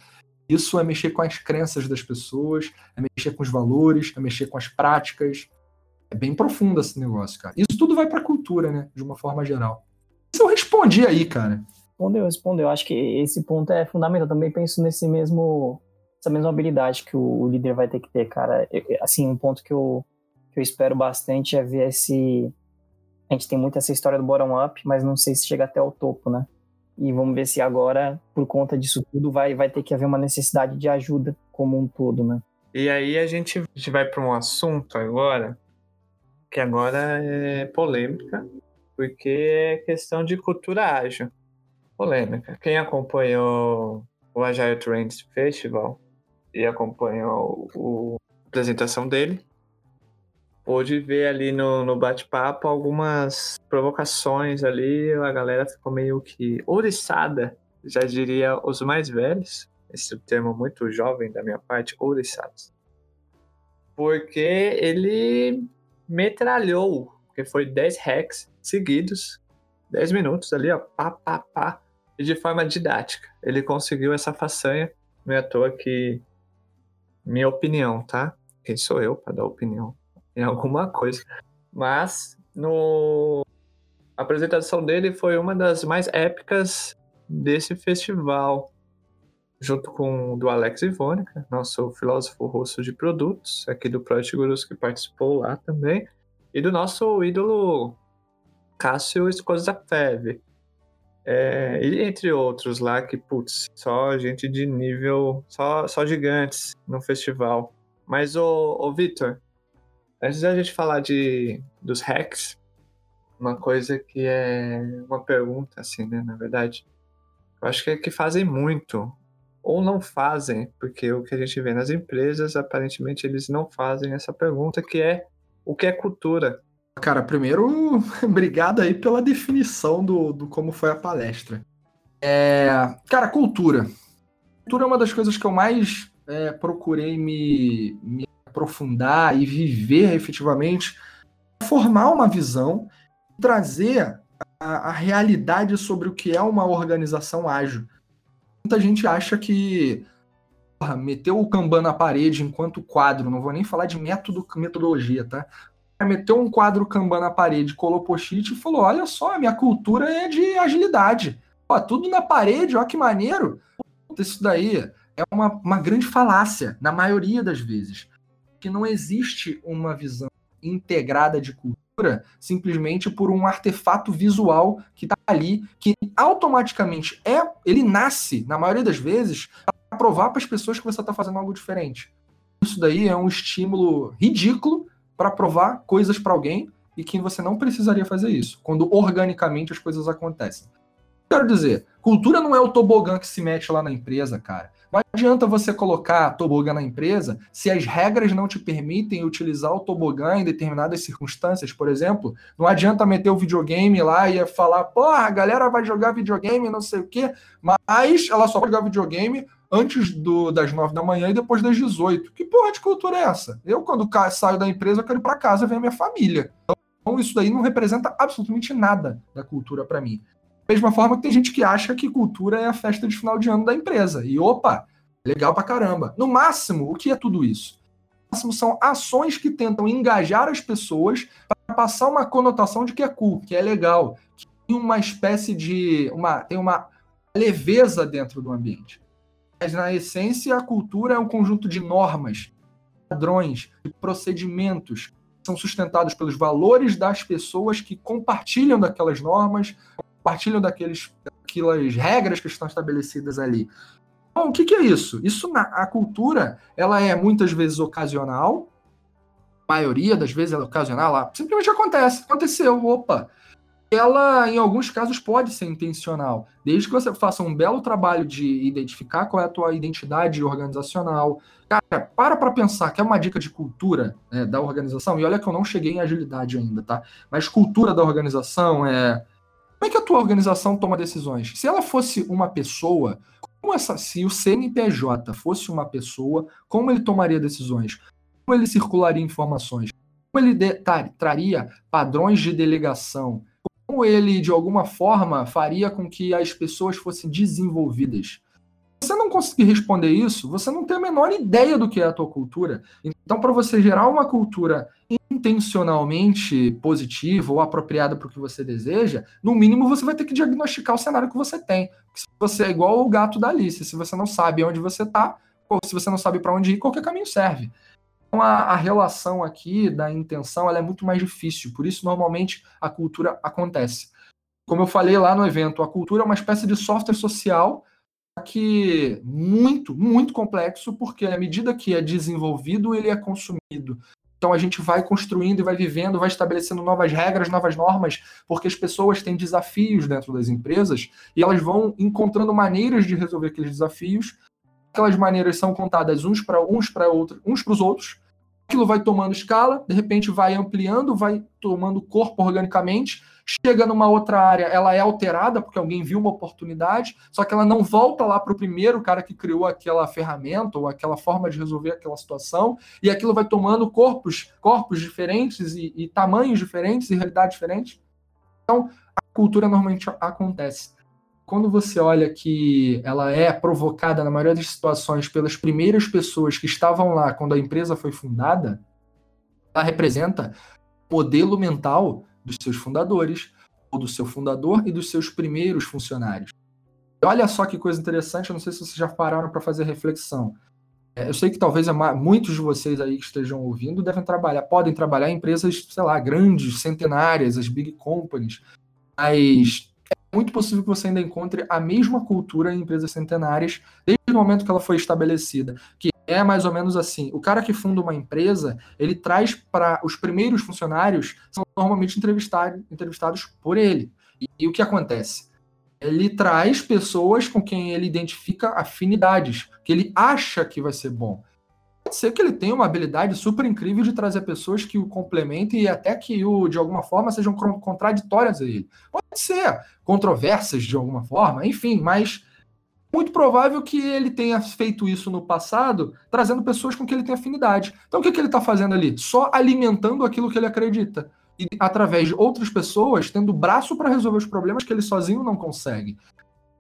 Isso é mexer com as crenças das pessoas, é mexer com os valores, é mexer com as práticas. É bem profundo esse negócio, cara. Isso tudo vai para a cultura, né? De uma forma geral. Isso eu respondi aí, cara. Respondeu, respondeu. Acho que esse ponto é fundamental. Também penso nesse mesmo, essa mesma habilidade que o, líder vai ter que ter, cara. assim, um ponto que eu, que eu espero bastante é ver esse. A gente tem muito essa história do bottom-up, mas não sei se chega até o topo, né? E vamos ver se agora, por conta disso tudo, vai, vai ter que haver uma necessidade de ajuda como um todo, né? E aí a gente vai para um assunto agora, que agora é polêmica, porque é questão de cultura ágil. Polêmica. Quem acompanhou o Agile Trends Festival e acompanhou a apresentação dele, pôde ver ali no, no bate-papo algumas provocações ali, a galera ficou meio que ouriçada, já diria os mais velhos, esse termo muito jovem da minha parte, ouriçados. Porque ele metralhou, porque foi 10 hacks seguidos, 10 minutos ali, ó, pá, pá, pá, e de forma didática. Ele conseguiu essa façanha, não é à toa que minha opinião, tá? Quem sou eu para dar opinião? em alguma coisa. Mas no a apresentação dele foi uma das mais épicas desse festival, junto com do Alex Ivônica, nosso filósofo russo de produtos, aqui do Project Gurus, que participou lá também, e do nosso ídolo Cássio Skozafev. É, e entre outros lá que, putz, só gente de nível, só, só gigantes no festival. Mas, ô, ô Vitor, Antes da gente falar de, dos hacks, uma coisa que é uma pergunta, assim, né, na verdade. Eu acho que é que fazem muito, ou não fazem, porque o que a gente vê nas empresas, aparentemente eles não fazem essa pergunta, que é o que é cultura? Cara, primeiro, obrigado aí pela definição do, do como foi a palestra. É, cara, cultura. Cultura é uma das coisas que eu mais é, procurei me, me aprofundar e viver efetivamente, formar uma visão, trazer a, a realidade sobre o que é uma organização ágil. Muita gente acha que porra, meteu o Kanban na parede enquanto quadro, não vou nem falar de método, metodologia, tá? Meteu um quadro Kanban na parede, colou post-it e falou: Olha só, minha cultura é de agilidade. Pô, tudo na parede, olha que maneiro. Isso daí é uma, uma grande falácia, na maioria das vezes que não existe uma visão integrada de cultura simplesmente por um artefato visual que está ali, que automaticamente é, ele nasce, na maioria das vezes, para provar para as pessoas que você está fazendo algo diferente. Isso daí é um estímulo ridículo para provar coisas para alguém e que você não precisaria fazer isso, quando organicamente as coisas acontecem. Quero dizer, cultura não é o tobogã que se mete lá na empresa, cara. Não adianta você colocar tobogã na empresa se as regras não te permitem utilizar o tobogã em determinadas circunstâncias, por exemplo. Não adianta meter o videogame lá e falar, porra, a galera vai jogar videogame, não sei o quê, mas ela só pode jogar videogame antes do, das nove da manhã e depois das 18. Que porra de cultura é essa? Eu, quando saio da empresa, eu quero ir para casa ver a minha família. Então, isso daí não representa absolutamente nada da cultura para mim. Da mesma forma que tem gente que acha que cultura é a festa de final de ano da empresa. E opa, legal pra caramba. No máximo, o que é tudo isso? No máximo são ações que tentam engajar as pessoas para passar uma conotação de que é cool, que é legal, que tem uma espécie de. Uma, tem uma leveza dentro do ambiente. Mas, na essência, a cultura é um conjunto de normas, padrões, de procedimentos que são sustentados pelos valores das pessoas que compartilham daquelas normas, compartilham daqueles, daquelas regras que estão estabelecidas ali. Bom, o que, que é isso? Isso na a cultura, ela é muitas vezes ocasional, a maioria das vezes ela é ocasional, ela simplesmente acontece, aconteceu, opa. Ela, em alguns casos, pode ser intencional, desde que você faça um belo trabalho de identificar qual é a tua identidade organizacional. Cara, para para pensar, que é uma dica de cultura né, da organização, e olha que eu não cheguei em agilidade ainda, tá? Mas cultura da organização é Como é que a tua organização toma decisões? Se ela fosse uma pessoa, como essa, se o CNPJ fosse uma pessoa, como ele tomaria decisões? Como ele circularia informações? Como ele de, tar, traria padrões de delegação? Como ele, de alguma forma, faria com que as pessoas fossem desenvolvidas? Se você não conseguir responder isso, você não tem a menor ideia do que é a tua cultura. Então, para você gerar uma cultura intencionalmente positiva ou apropriada para o que você deseja, no mínimo você vai ter que diagnosticar o cenário que você tem. Se você é igual o gato da Alice, se você não sabe onde você está, ou se você não sabe para onde ir, qualquer caminho serve. Então, a, a, relação aqui da intenção ela é muito mais difícil, por isso normalmente a cultura acontece. Como eu falei lá no evento, a cultura é uma espécie de software social que muito, muito complexo, porque à medida que é desenvolvido, ele é consumido. Então a gente vai construindo e vai vivendo, vai estabelecendo novas regras, novas normas, porque as pessoas têm desafios dentro das empresas e elas vão encontrando maneiras de resolver aqueles desafios. Aquelas maneiras são contadas uns para uns para outros, uns para os outros, aquilo vai tomando escala, de repente vai ampliando, vai tomando corpo organicamente, chega numa outra área, ela é alterada porque alguém viu uma oportunidade, só que ela não volta lá para o primeiro cara que criou aquela ferramenta ou aquela forma de resolver aquela situação, e aquilo vai tomando corpos, corpos diferentes e, e tamanhos diferentes e realidades diferentes. Então, a cultura normalmente acontece quando você olha que ela é provocada, na maioria das situações, pelas primeiras pessoas que estavam lá quando a empresa foi fundada, ela representa o modelo mental dos seus fundadores, ou do seu fundador e dos seus primeiros funcionários. E olha só que coisa interessante, eu não sei se vocês já pararam para fazer reflexão. É, eu sei que talvez muitos de vocês aí que estejam ouvindo devem trabalhar, podem trabalhar em empresas, sei lá, grandes, centenárias, as big companies, mas muito possível que você ainda encontre a mesma cultura em empresas centenárias desde o momento que ela foi estabelecida, que é mais ou menos assim. O cara que funda uma empresa, ele traz para os primeiros funcionários, são normalmente entrevistados, entrevistados por ele. E, e o que acontece? Ele traz pessoas com quem ele identifica afinidades, que ele acha que vai ser bom. Ser que ele tenha uma habilidade super incrível de trazer pessoas que o complementem e até que o, de alguma forma sejam contraditórias a ele. Pode ser controversas de alguma forma, enfim, mas muito provável que ele tenha feito isso no passado, trazendo pessoas com quem ele tem afinidade. Então o que, que ele está fazendo ali? Só alimentando aquilo que ele acredita. E através de outras pessoas, tendo braço para resolver os problemas que ele sozinho não consegue.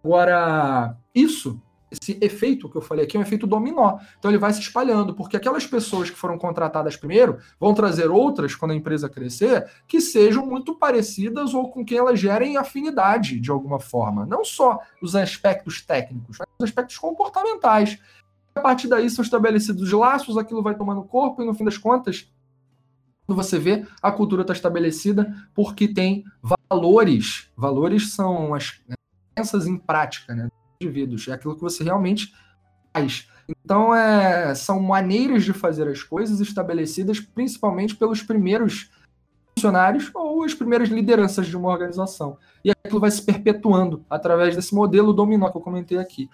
Agora, isso esse efeito que eu falei aqui é um efeito dominó. Então ele vai se espalhando, porque aquelas pessoas que foram contratadas primeiro vão trazer outras quando a empresa crescer que sejam muito parecidas ou com quem elas gerem afinidade de alguma forma. Não só os aspectos técnicos, mas os aspectos comportamentais. A partir daí são estabelecidos laços, aquilo vai tomando corpo e no fim das contas quando você vê, a cultura está estabelecida porque tem valores. Valores são as crenças em prática, né? Indivíduos, é aquilo que você realmente faz. Então, é, são maneiras de fazer as coisas estabelecidas principalmente pelos primeiros funcionários ou as primeiras lideranças de uma organização. E aquilo vai se perpetuando através desse modelo dominó que eu comentei aqui.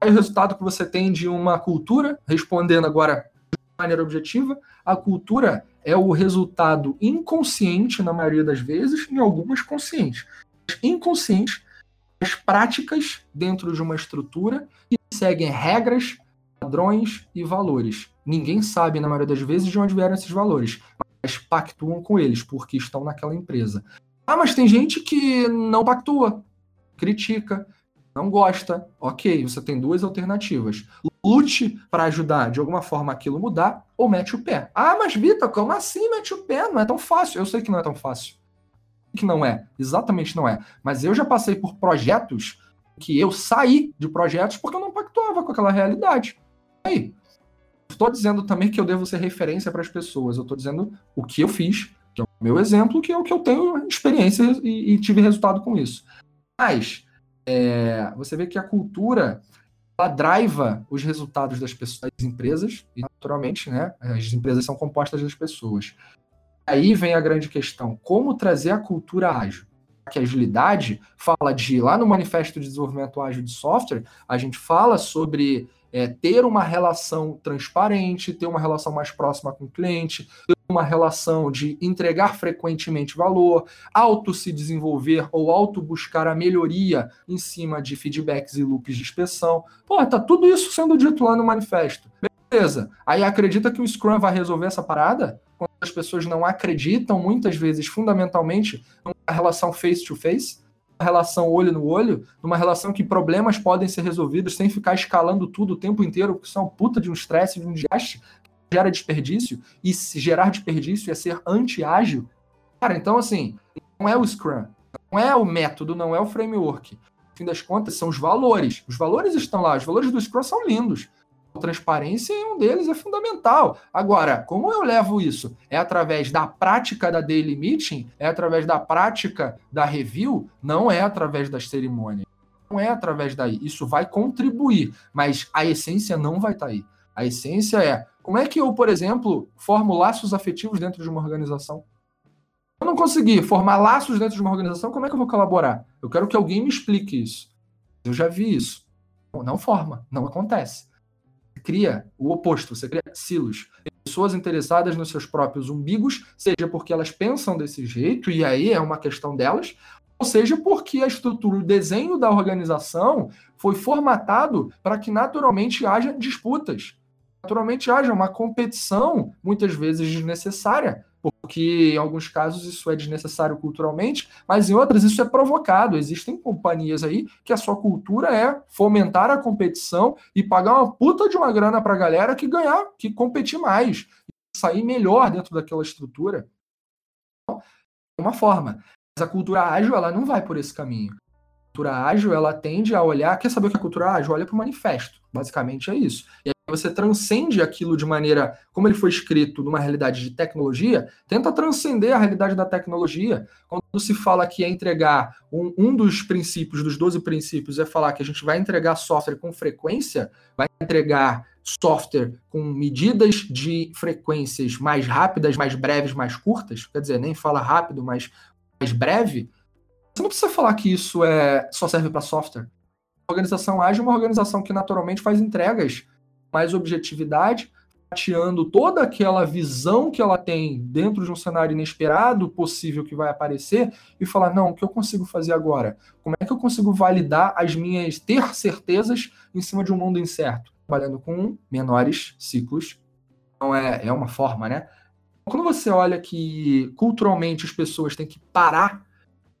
É o resultado que você tem de uma cultura, respondendo agora de maneira objetiva, a cultura é o resultado inconsciente, na maioria das vezes, em algumas conscientes. Inconsciente as práticas dentro de uma estrutura e seguem regras, padrões e valores. Ninguém sabe, na maioria das vezes, de onde vieram esses valores, mas pactuam com eles, porque estão naquela empresa. Ah, mas tem gente que não pactua, critica, não gosta. Ok, você tem duas alternativas. Lute para ajudar de alguma forma aquilo mudar ou mete o pé. Ah, mas Vitor, como assim mete o pé? Não é tão fácil. Eu sei que não é tão fácil que não é, exatamente não é. Mas eu já passei por projetos que eu saí de projetos porque eu não pactuava com aquela realidade. Aí, estou dizendo também que eu devo ser referência para as pessoas. Eu estou dizendo o que eu fiz, que é o meu exemplo, que é o que eu tenho experiência e, e tive resultado com isso. Mas é, você vê que a cultura ela driva os resultados das pessoas, das empresas, e naturalmente, né, as empresas são compostas das pessoas. Aí vem a grande questão: como trazer a cultura ágil? Que agilidade fala de, lá no Manifesto de Desenvolvimento Ágil de Software, a gente fala sobre é ter uma relação transparente, ter uma relação mais próxima com o cliente, ter uma relação de entregar frequentemente valor, auto se desenvolver ou auto buscar a melhoria em cima de feedbacks e loops de inspeção. Pô, tá tudo isso sendo dito lá no manifesto. Beleza. Aí acredita que o Scrum vai resolver essa parada? As pessoas não acreditam, muitas vezes, fundamentalmente, numa relação face-to-face, uma relação olho no olho, numa relação que problemas podem ser resolvidos sem ficar escalando tudo o tempo inteiro, porque isso é puta de um estresse, de um desgaste, gera desperdício, e se gerar desperdício é ser anti-ágil. Cara, então assim, não é o Scrum, não é o método, não é o framework. No fim das contas, são os valores. Os valores estão lá, os valores do Scrum são lindos transparência e um deles é fundamental. Agora, como eu levo isso? É através da prática da daily meeting? É através da prática da review? Não é através das cerimônias. Não é através daí. Isso vai contribuir, mas a essência não vai estar tá aí. A essência é como é que eu, por exemplo, formo laços afetivos dentro de uma organização? Eu não conseguir formar laços dentro de uma organização, como é que eu vou colaborar? Eu quero que alguém me explique isso. Eu já vi isso. Não forma, não acontece cria o oposto, você cria silos. Pessoas interessadas nos seus próprios umbigos, seja porque elas pensam desse jeito, e aí é uma questão delas, ou seja porque a estrutura, o desenho da organização foi formatado para que naturalmente haja disputas, naturalmente haja uma competição, muitas vezes desnecessária, porque em alguns casos isso é desnecessário culturalmente, mas em outras isso é provocado. Existem companhias aí que a sua cultura é fomentar a competição e pagar uma puta de uma grana para a galera que ganhar, que competir mais, sair melhor dentro daquela estrutura. Então, é uma forma. Mas a cultura ágil ela não vai por esse caminho. A cultura ágil ela tende a olhar, quer saber o que é cultura ágil? Olha para o manifesto. Basicamente é isso. E você transcende aquilo de maneira, como ele foi escrito numa realidade de tecnologia, tenta transcender a realidade da tecnologia. Quando se fala que é entregar um, um dos princípios, dos 12 princípios, é falar que a gente vai entregar software com frequência, vai entregar software com medidas de frequências mais rápidas, mais breves, mais curtas, quer dizer, nem fala rápido, mas mais breve, você não precisa falar que isso é só serve para software. A organização ágil é uma organização que naturalmente faz entregas mais objetividade, tateando toda aquela visão que ela tem dentro de um cenário inesperado possível que vai aparecer e falar: não, o que eu consigo fazer agora? Como é que eu consigo validar as minhas, ter certezas em cima de um mundo incerto? Trabalhando com menores ciclos. Então é, é uma forma, né? Quando você olha que culturalmente as pessoas têm que parar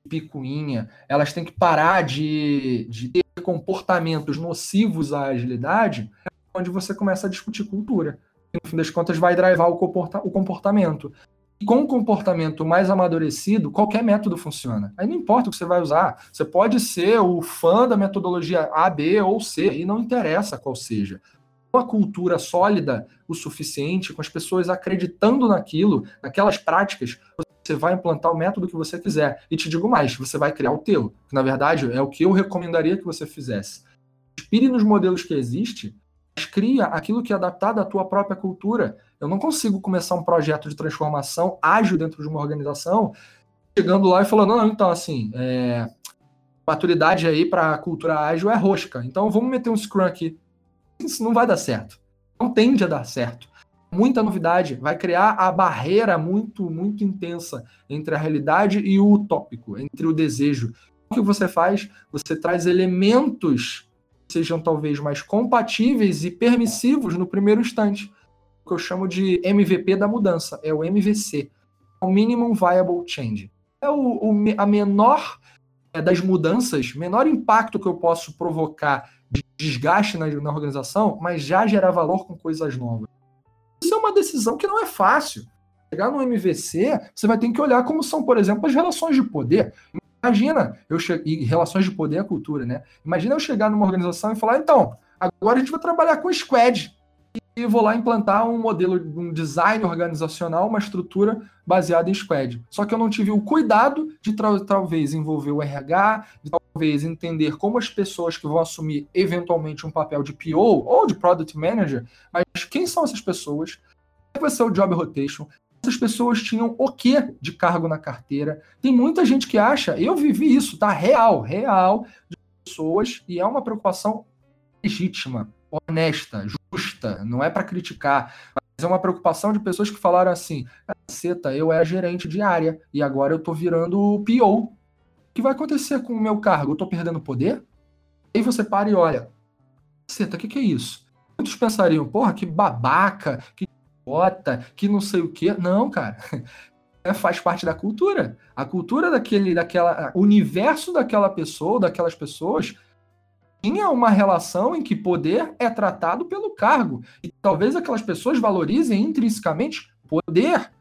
de picuinha, elas têm que parar de, de ter comportamentos nocivos à agilidade, onde você começa a discutir cultura. E, no fim das contas, vai drivar o, comporta o comportamento. E com o comportamento mais amadurecido, qualquer método funciona. Aí não importa o que você vai usar. Você pode ser o fã da metodologia A, B ou C, e não interessa qual seja. Uma cultura sólida o suficiente, com as pessoas acreditando naquilo, naquelas práticas, você vai implantar o método que você quiser. E te digo mais, você vai criar o teu, que na verdade é o que eu recomendaria que você fizesse. Inspire nos modelos que existem cria aquilo que é adaptado à tua própria cultura. Eu não consigo começar um projeto de transformação ágil dentro de uma organização, chegando lá e falando, não, então assim, é, maturidade aí para a cultura ágil é rosca, então vamos meter um Scrum aqui. Isso não vai dar certo. Não tende a dar certo. Muita novidade, vai criar a barreira muito, muito intensa entre a realidade e o utópico, entre o desejo. O que você faz? Você traz elementos sejam talvez mais compatíveis e permissivos no primeiro instante. O que eu chamo de MVP da mudança, é o MVC, o Minimum Viable Change. É o, o a menor é, das mudanças, menor impacto que eu posso provocar de desgaste na, na organização, mas já gerar valor com coisas novas. Isso é uma decisão que não é fácil. Chegar no MVC, você vai ter que olhar como são, por exemplo, as relações de poder. Imagina, eu che... e relações de poder é cultura, né? Imagina eu chegar numa organização e falar, então, agora a gente vai trabalhar com squad e vou lá implantar um modelo, um design organizacional, uma estrutura baseada em squad. Só que eu não tive o cuidado de talvez envolver o RH, de talvez entender como as pessoas que vão assumir eventualmente um papel de PO ou de Product Manager, mas quem são essas pessoas? Como vai ser o job rotation? Essas pessoas tinham o que de cargo na carteira. Tem muita gente que acha, eu vivi isso, tá? Real, real, de pessoas, e é uma preocupação legítima, honesta, justa, não é para criticar, mas é uma preocupação de pessoas que falaram assim: caceta, eu era gerente de área e agora eu tô virando PO. O que vai acontecer com o meu cargo? Eu tô perdendo poder? Aí você para e olha: caceta, o que, que é isso? Muitos pensariam, porra, que babaca, que bota, que não sei o quê. Não, cara. É, faz parte da cultura. A cultura daquele, daquela, universo daquela pessoa, daquelas pessoas, tinha uma relação em que poder é tratado pelo cargo. E talvez aquelas pessoas valorizem intrinsecamente poder.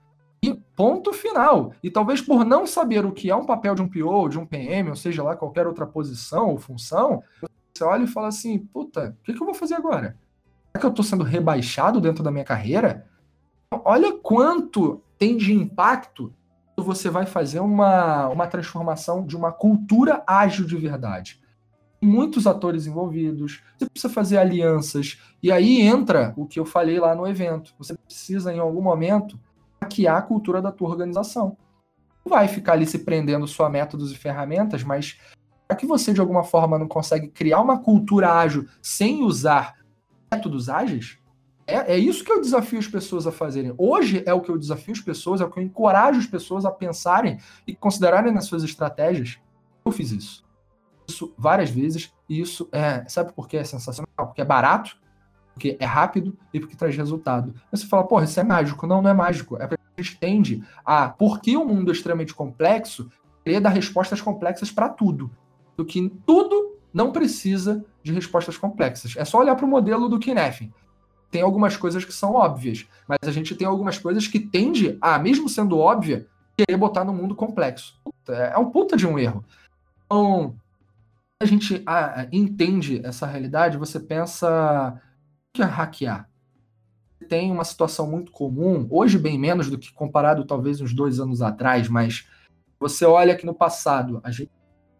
E ponto final. E talvez por não saber o que é um papel de um PO, de um PM, ou seja lá qualquer outra posição ou função, você olha e fala assim: puta, o que, que eu vou fazer agora? Será que eu estou sendo rebaixado dentro da minha carreira? Olha quanto tem de impacto você vai fazer uma, uma transformação de uma cultura ágil de verdade. Muitos atores envolvidos, você precisa fazer alianças, e aí entra o que eu falei lá no evento. Você precisa, em algum momento, hackear a cultura da tua organização. Não vai ficar ali se prendendo só a métodos e ferramentas, mas já que você de alguma forma não consegue criar uma cultura ágil sem usar métodos ágeis, é, é isso que eu desafio as pessoas a fazerem. Hoje é o que eu desafio as pessoas, é o que eu encorajo as pessoas a pensarem e considerarem nas suas estratégias. Eu fiz isso. Isso várias vezes, e isso é. Sabe por que é sensacional? Porque é barato, porque é rápido e porque traz resultado. Aí você fala, porra, isso é mágico. Não, não é mágico. É porque a gente tende a. Porque o mundo é extremamente complexo, querer dar respostas complexas para tudo. Do que tudo não precisa de respostas complexas. É só olhar para o modelo do Kinefin tem algumas coisas que são óbvias, mas a gente tem algumas coisas que tende a, mesmo sendo óbvia, querer botar no mundo complexo. É um puta de um erro. Então, a gente ah, entende essa realidade, você pensa o que é hackear? Tem uma situação muito comum, hoje bem menos do que comparado talvez uns dois anos atrás, mas você olha que no passado a gente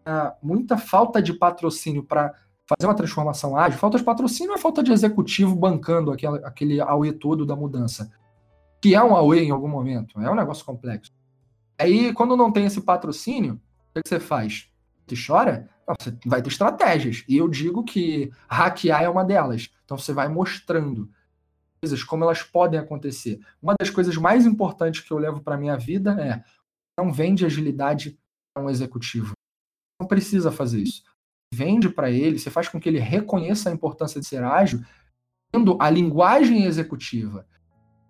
tinha muita falta de patrocínio para fazer uma transformação ágil, falta de patrocínio é falta de executivo bancando aquele, aquele AUE todo da mudança. Que é um AUE em algum momento, é um negócio complexo. Aí, quando não tem esse patrocínio, o que você faz? Você chora? Não, você vai ter estratégias. E eu digo que hackear é uma delas. Então você vai mostrando coisas, como elas podem acontecer. Uma das coisas mais importantes que eu levo para minha vida é não vende agilidade para um executivo. Não precisa fazer isso vende para ele, você faz com que ele reconheça a importância de ser ágil, tendo a linguagem executiva,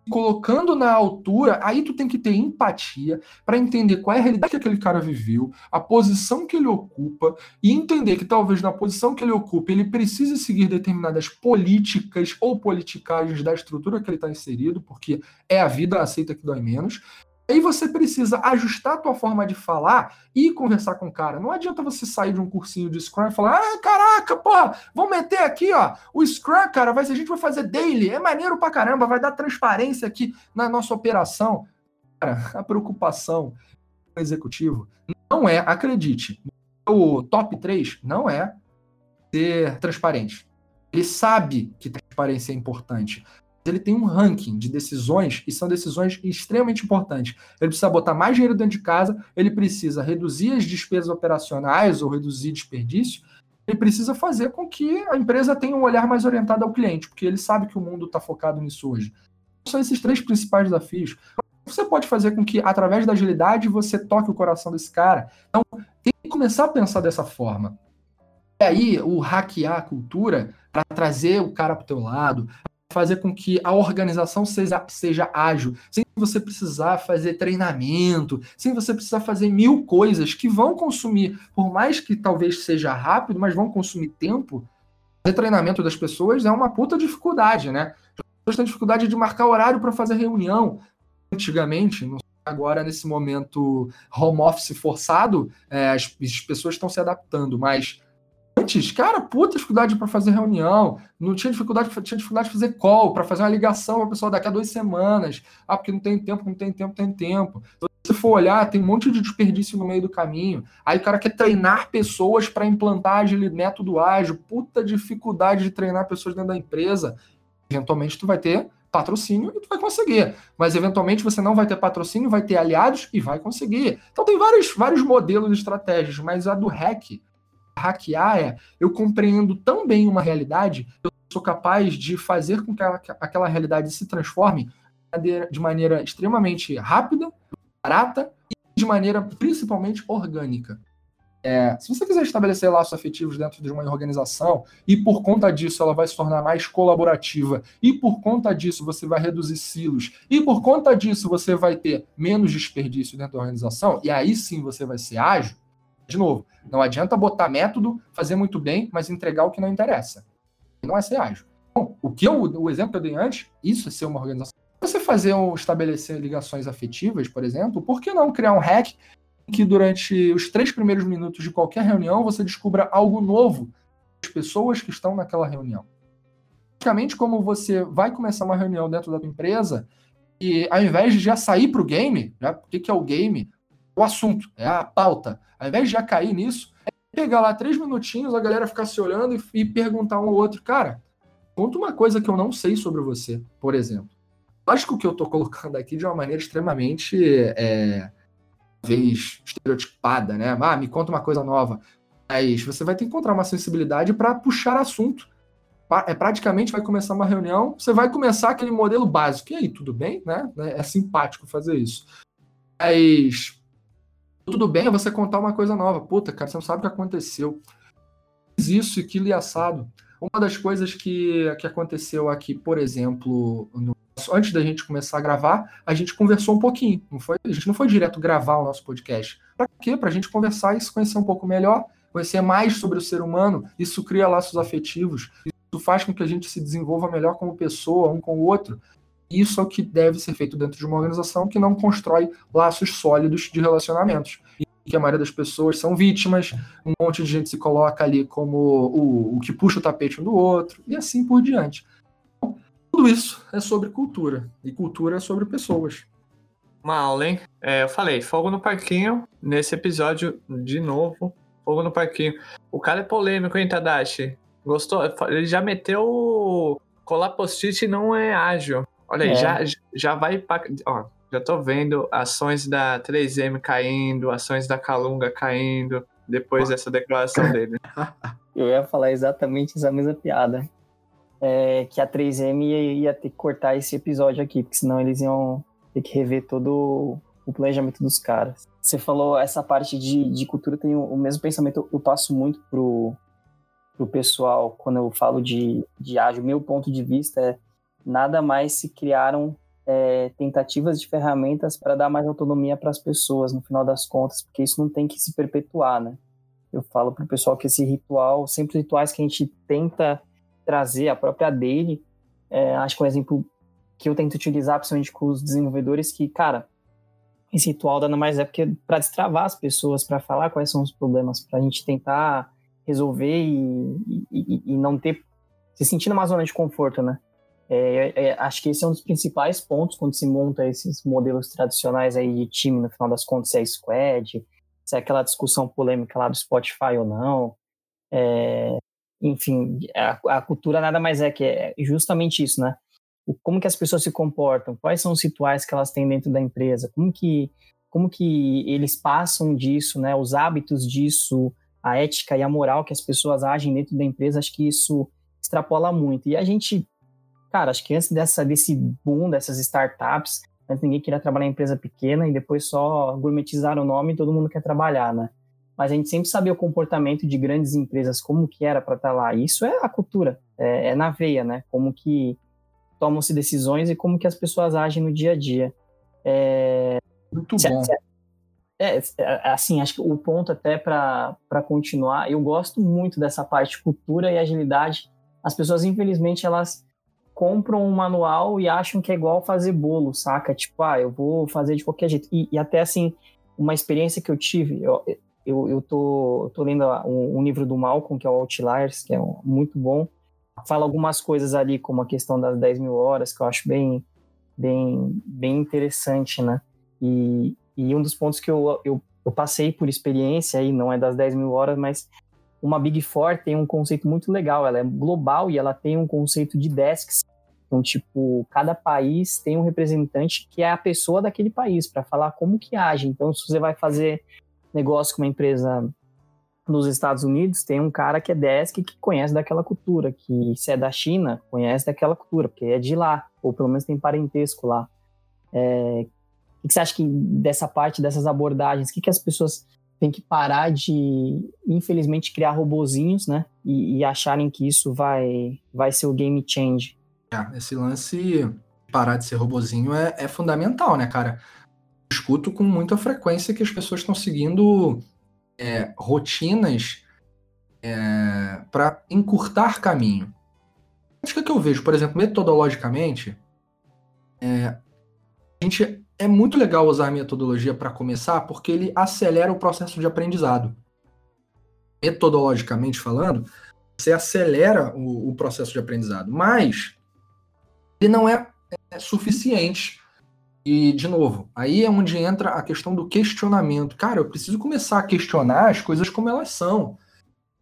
colocando na altura, aí tu tem que ter empatia para entender qual é a realidade que aquele cara viveu, a posição que ele ocupa e entender que talvez na posição que ele ocupa ele precise seguir determinadas políticas ou politicagens da estrutura que ele está inserido, porque é a vida aceita que dói menos, Aí você precisa ajustar a tua forma de falar e conversar com o cara. Não adianta você sair de um cursinho de Scrum e falar: ah, caraca, pô, vamos meter aqui, ó, o Scrum, cara, vai, a gente vai fazer daily, é maneiro pra caramba, vai dar transparência aqui na nossa operação. Cara, a preocupação do executivo não é, acredite, o top 3 não é ser transparente. Ele sabe que transparência é importante ele tem um ranking de decisões e são decisões extremamente importantes. Ele precisa botar mais dinheiro dentro de casa, ele precisa reduzir as despesas operacionais ou reduzir desperdício, ele precisa fazer com que a empresa tenha um olhar mais orientado ao cliente, porque ele sabe que o mundo está focado nisso hoje. São esses três principais desafios. Você pode fazer com que, através da agilidade, você toque o coração desse cara. Então, tem que começar a pensar dessa forma. E aí, o hackear a cultura para trazer o cara para o teu lado, fazer com que a organização seja, seja ágil, sem você precisar fazer treinamento, sem você precisar fazer mil coisas que vão consumir, por mais que talvez seja rápido, mas vão consumir tempo. O treinamento das pessoas é uma puta dificuldade, né? Têm dificuldade de marcar horário para fazer reunião. Antigamente, agora nesse momento home office forçado, é, as, as pessoas estão se adaptando, mas Antes, cara, puta dificuldade para fazer reunião, não tinha dificuldade, tinha dificuldade de fazer call, para fazer uma ligação para o pessoal daqui a duas semanas. Ah, porque não tem tempo, não tem tempo, tem tempo. Então, se for olhar, tem um monte de desperdício no meio do caminho. Aí o cara quer treinar pessoas para implantar agile, método ágil. Puta dificuldade de treinar pessoas dentro da empresa. Eventualmente tu vai ter patrocínio e tu vai conseguir. Mas eventualmente você não vai ter patrocínio, vai ter aliados e vai conseguir. Então tem vários, vários modelos de estratégias, mas a do hack hackear é eu compreendo tão bem uma realidade, eu sou capaz de fazer com que aquela realidade se transforme de maneira extremamente rápida, barata e de maneira principalmente orgânica. É, se você quiser estabelecer laços afetivos dentro de uma organização e por conta disso ela vai se tornar mais colaborativa e por conta disso você vai reduzir silos e por conta disso você vai ter menos desperdício dentro da organização e aí sim você vai ser ágil, de novo, não adianta botar método, fazer muito bem, mas entregar o que não interessa. Não é ser ágil. Bom, o que eu, o exemplo que eu dei antes, isso é ser uma organização. Você fazer ou estabelecer ligações afetivas, por exemplo, por que não criar um hack que durante os três primeiros minutos de qualquer reunião você descubra algo novo das pessoas que estão naquela reunião. Praticamente como você vai começar uma reunião dentro da tua empresa e ao invés de já sair para o game, já, o que, que é o game? O assunto, é a pauta. Ao invés de já cair nisso, é pegar lá três minutinhos, a galera ficar se olhando e, e perguntar um ao outro, cara, conta uma coisa que eu não sei sobre você, por exemplo. Lógico que eu estou colocando aqui de uma maneira extremamente é, vez estereotipada, né? Ah, me conta uma coisa nova. Mas você vai ter que encontrar uma sensibilidade para puxar assunto. É praticamente vai começar uma reunião, você vai começar aquele modelo básico. E aí, tudo bem, né? É simpático fazer isso. Mas tudo bem é você contar uma coisa nova. Puta, cara, você não sabe o que aconteceu. Fiz isso e aquilo e assado. Uma das coisas que, que aconteceu aqui, por exemplo, no antes da gente começar a gravar, a gente conversou um pouquinho. Não foi, a gente não foi direto gravar o nosso podcast. Para quê? Para a gente conversar e se conhecer um pouco melhor, conhecer mais sobre o ser humano. Isso cria laços afetivos. Isso faz com que a gente se desenvolva melhor como pessoa, um com o outro. Isso é o que deve ser feito dentro de uma organização que não constrói laços sólidos de relacionamentos. E que a maioria das pessoas são vítimas, um monte de gente se coloca ali como o, o que puxa o tapete um do outro, e assim por diante. Tudo isso é sobre cultura. E cultura é sobre pessoas. Uma aula, hein? É, eu falei, fogo no parquinho. Nesse episódio, de novo, fogo no parquinho. O cara é polêmico, hein, Tadashi? Gostou? Ele já meteu. Colar post-it não é ágil. Olha aí, é. já, já vai. Pra... Ó, já tô vendo ações da 3M caindo, ações da Calunga caindo, depois dessa declaração dele. Eu ia falar exatamente essa mesma piada é, que a 3M ia, ia, ter que cortar esse episódio aqui, porque senão eles iam ter que rever todo o planejamento dos caras. Você falou essa parte de, de cultura, tem o, o mesmo pensamento, eu passo muito pro, pro pessoal quando eu falo de, de ágil. Meu ponto de vista é nada mais se criaram é, tentativas de ferramentas para dar mais autonomia para as pessoas, no final das contas, porque isso não tem que se perpetuar, né? Eu falo para o pessoal que esse ritual, sempre rituais que a gente tenta trazer a própria dele. É, acho que um exemplo que eu tento utilizar, principalmente com os desenvolvedores, que, cara, esse ritual nada mais é porque para destravar as pessoas, para falar quais são os problemas, para a gente tentar resolver e, e, e, não ter se sentir numa zona de conforto, né? É, é, acho que esse é um dos principais pontos quando se monta esses modelos tradicionais aí de time, no final das contas, se é squad, se é aquela discussão polêmica lá do Spotify ou não. É, enfim, a, a, cultura nada mais é que é justamente isso, né? O, como que as pessoas se comportam, quais são os rituais que elas têm dentro da empresa, como que, como que eles passam disso, né? Os hábitos disso, a ética e a moral que as pessoas agem dentro da empresa, acho que isso extrapola muito. E a gente, cara, acho que antes dessa, desse boom dessas startups, antes ninguém queria trabalhar em empresa pequena e depois só gourmetizaram o nome e todo mundo quer trabalhar, né? mas a gente sempre sabia o comportamento de grandes empresas, como que era para estar tá lá. Isso é a cultura, é, é, na veia, né? Como que tomam-se decisões e como que as pessoas agem no dia a dia. É, Muito bom. É, é, assim, acho que o ponto até para continuar, eu gosto muito dessa parte cultura e agilidade. As pessoas, infelizmente, elas compram um manual e acham que é igual fazer bolo, saca? Tipo, ah, eu vou fazer de qualquer jeito. E, e até assim, uma experiência que eu tive, eu, eu, eu tô, tô lendo um, um, livro do Malcolm, que é o Outliers, que é um, muito bom. Fala algumas coisas ali, como a questão das 10 mil horas, que eu acho bem, bem, bem interessante, né? E, e um dos pontos que eu, eu, eu passei por experiência aí, não é das 10 mil horas, mas uma Big Four tem um conceito muito legal, ela é global e ela tem um conceito de desks. Então, tipo, cada país tem um representante que é a pessoa daquele país para falar como que age. Então, se você vai fazer negócio com uma empresa nos Estados Unidos tem um cara que é desk que conhece daquela cultura, que se é da China, conhece daquela cultura, porque é de lá, ou pelo menos tem parentesco lá. É, o que você acha que dessa parte, dessas abordagens, o que, que as pessoas têm que parar de, infelizmente, criar robozinhos, né? E, e acharem que isso vai, vai ser o game change? É, esse lance parar de ser robozinho é, é fundamental, né, cara? Eu escuto com muita frequência que as pessoas estão seguindo é, rotinas é, para encurtar caminho. Acho que, que eu vejo, por exemplo, metodologicamente, é, gente é muito legal usar a metodologia para começar, porque ele acelera o processo de aprendizado. Metodologicamente falando, você acelera o, o processo de aprendizado, mas ele não é, é suficiente e, de novo, aí é onde entra a questão do questionamento. Cara, eu preciso começar a questionar as coisas como elas são.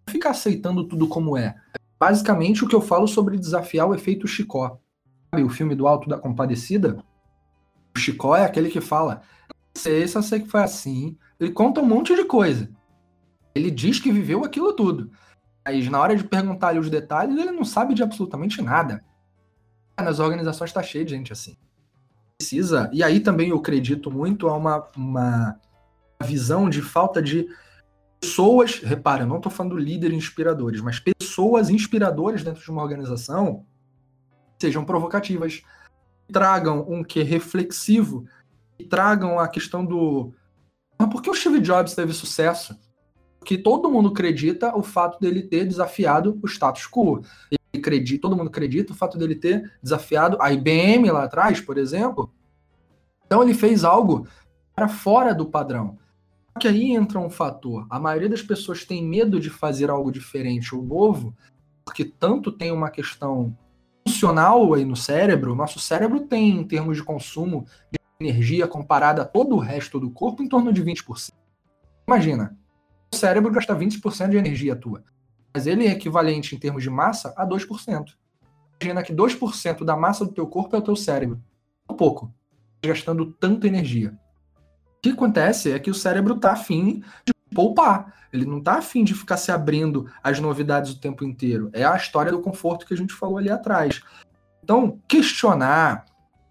Não ficar aceitando tudo como é. Basicamente, o que eu falo sobre desafiar o efeito Chicó. Sabe o filme do Alto da Compadecida? O Chicó é aquele que fala: sei, só sei que foi assim. Ele conta um monte de coisa. Ele diz que viveu aquilo tudo. Mas na hora de perguntar-lhe os detalhes, ele não sabe de absolutamente nada. Nas organizações está cheio de gente assim precisa, e aí também eu acredito muito a uma, uma visão de falta de pessoas, repara, eu não estou falando líderes inspiradores, mas pessoas inspiradoras dentro de uma organização sejam provocativas, tragam um que reflexivo, e tragam a questão do mas por que o Steve Jobs teve sucesso? Porque todo mundo acredita o fato dele ter desafiado o status quo acredita, todo mundo acredita o fato dele ter desafiado a IBM lá atrás, por exemplo. Então ele fez algo para fora do padrão. Só que aí entra um fator. A maioria das pessoas tem medo de fazer algo diferente ou novo, porque tanto tem uma questão funcional aí no cérebro. Nosso cérebro tem, em termos de consumo de energia comparada a todo o resto do corpo, em torno de 20%. Imagina, o cérebro gasta 20% de energia tua mas ele é equivalente em termos de massa a 2%. Imagina que 2% da massa do teu corpo é o teu cérebro. Um pouco. Gastando tanta energia. O que acontece é que o cérebro está afim de poupar. Ele não está afim de ficar se abrindo às novidades o tempo inteiro. É a história do conforto que a gente falou ali atrás. Então, questionar,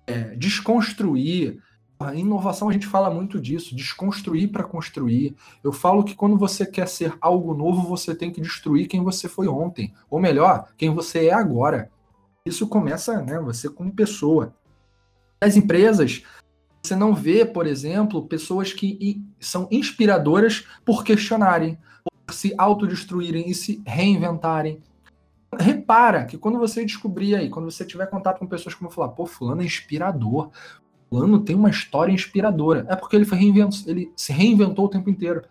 é, desconstruir, a inovação a gente fala muito disso, desconstruir para construir. Eu falo que quando você quer ser algo novo, você tem que destruir quem você foi ontem, ou melhor, quem você é agora. Isso começa, né, você como pessoa. As empresas, você não vê, por exemplo, pessoas que são inspiradoras por questionarem, por se autodestruírem e se reinventarem. Repara que quando você descobrir aí, quando você tiver contato com pessoas como falar, pô, fulano é inspirador, fulano tem uma história inspiradora. É porque ele, foi ele se reinventou o tempo inteiro.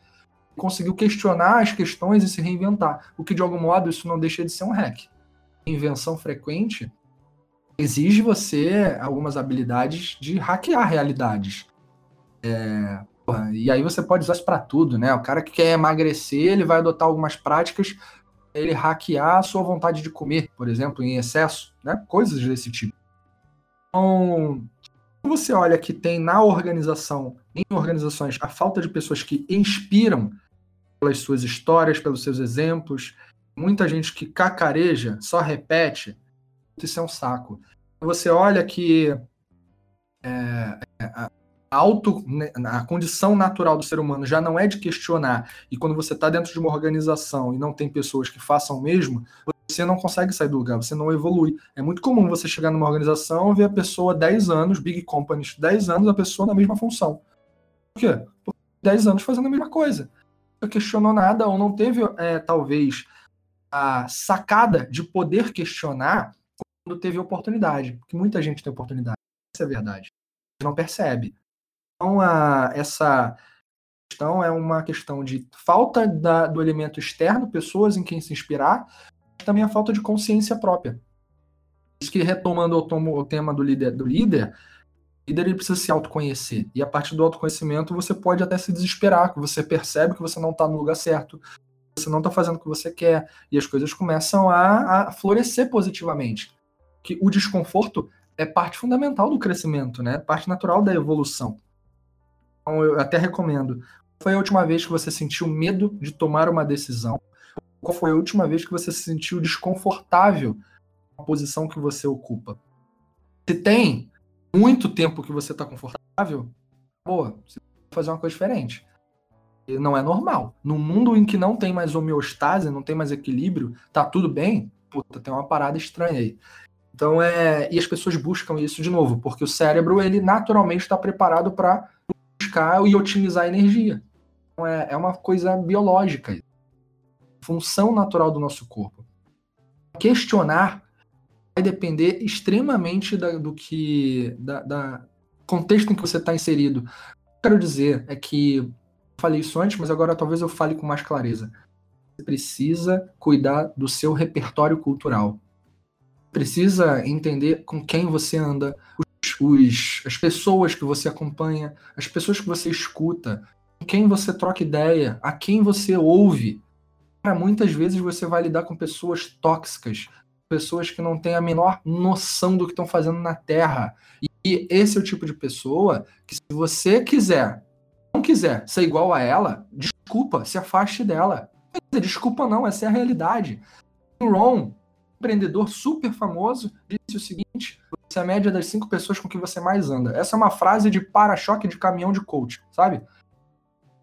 Conseguiu questionar as questões e se reinventar. O que, de algum modo, isso não deixa de ser um hack. Invenção frequente exige você algumas habilidades de hackear realidades. É, e aí você pode usar isso para tudo, né? O cara que quer emagrecer, ele vai adotar algumas práticas ele hackear a sua vontade de comer, por exemplo, em excesso, né? Coisas desse tipo. Então, você olha que tem na organização, em organizações, a falta de pessoas que inspiram pelas suas histórias, pelos seus exemplos, muita gente que cacareja, só repete, isso é um saco. Você olha que é, é a, auto, né, a condição natural do ser humano já não é de questionar, e quando você está dentro de uma organização e não tem pessoas que façam o mesmo, você não consegue sair do lugar, você não evolui. É muito comum você chegar numa organização ver a pessoa 10 anos, big companies, 10 anos, a pessoa na mesma função. Por quê? Por 10 anos fazendo a mesma coisa. Não questionou nada ou não teve, é, talvez, a sacada de poder questionar quando teve oportunidade. Porque muita gente tem oportunidade. Essa é a verdade. Não percebe. Então, a, essa questão é uma questão de falta da, do elemento externo, pessoas em quem se inspirar, também a falta de consciência própria. Isso que retomando o, tema do líder, do líder, o líder ele precisa se autoconhecer. E a partir do autoconhecimento você pode até se desesperar, que você percebe que você não está no lugar certo, você não está fazendo o que você quer, e as coisas começam a, a florescer positivamente. Que o desconforto é parte fundamental do crescimento, né? Parte natural da evolução. Então eu até recomendo foi a última vez que você sentiu medo de tomar uma decisão? Qual foi a última vez que você se sentiu desconfortável com a posição que você ocupa? Se tem muito tempo que você está confortável, boa, você vai fazer uma coisa diferente. E não é normal. No mundo em que não tem mais homeostase, não tem mais equilíbrio, tá tudo bem, puta, tem uma parada estranha aí. Então é. E as pessoas buscam isso de novo, porque o cérebro, ele naturalmente está preparado para buscar e otimizar a energia. Então é, é uma coisa biológica. Função natural do nosso corpo. Questionar vai depender extremamente da, do que. Da, da, contexto em que você está inserido. O que eu quero dizer é que. Falei isso antes, mas agora talvez eu fale com mais clareza. Você precisa cuidar do seu repertório cultural. Precisa entender com quem você anda, os, os, as pessoas que você acompanha, as pessoas que você escuta, com quem você troca ideia, a quem você ouve. Muitas vezes você vai lidar com pessoas tóxicas, pessoas que não têm a menor noção do que estão fazendo na Terra. E esse é o tipo de pessoa que, se você quiser, não quiser ser igual a ela, desculpa, se afaste dela. Desculpa não, essa é a realidade. Ron, empreendedor super famoso, disse o seguinte: você é a média das cinco pessoas com que você mais anda. Essa é uma frase de para-choque de caminhão de coach, sabe?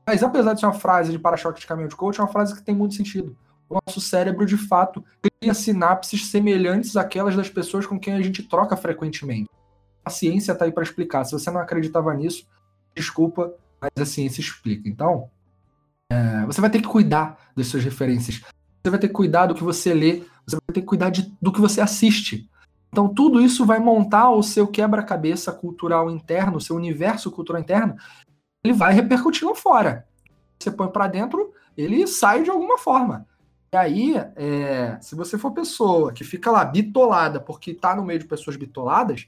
Mas apesar de ser uma frase de para-choque de caminhão de coach, é uma frase que tem muito sentido. O nosso cérebro, de fato, cria sinapses semelhantes àquelas das pessoas com quem a gente troca frequentemente. A ciência está aí para explicar. Se você não acreditava nisso, desculpa, mas a ciência explica. Então, é, você vai ter que cuidar das suas referências. Você vai ter que cuidar do que você lê. Você vai ter que cuidar de, do que você assiste. Então, tudo isso vai montar o seu quebra-cabeça cultural interno, o seu universo cultural interno. Ele vai repercutir lá fora. Você põe para dentro, ele sai de alguma forma. E aí, é, se você for pessoa que fica lá bitolada porque tá no meio de pessoas bitoladas,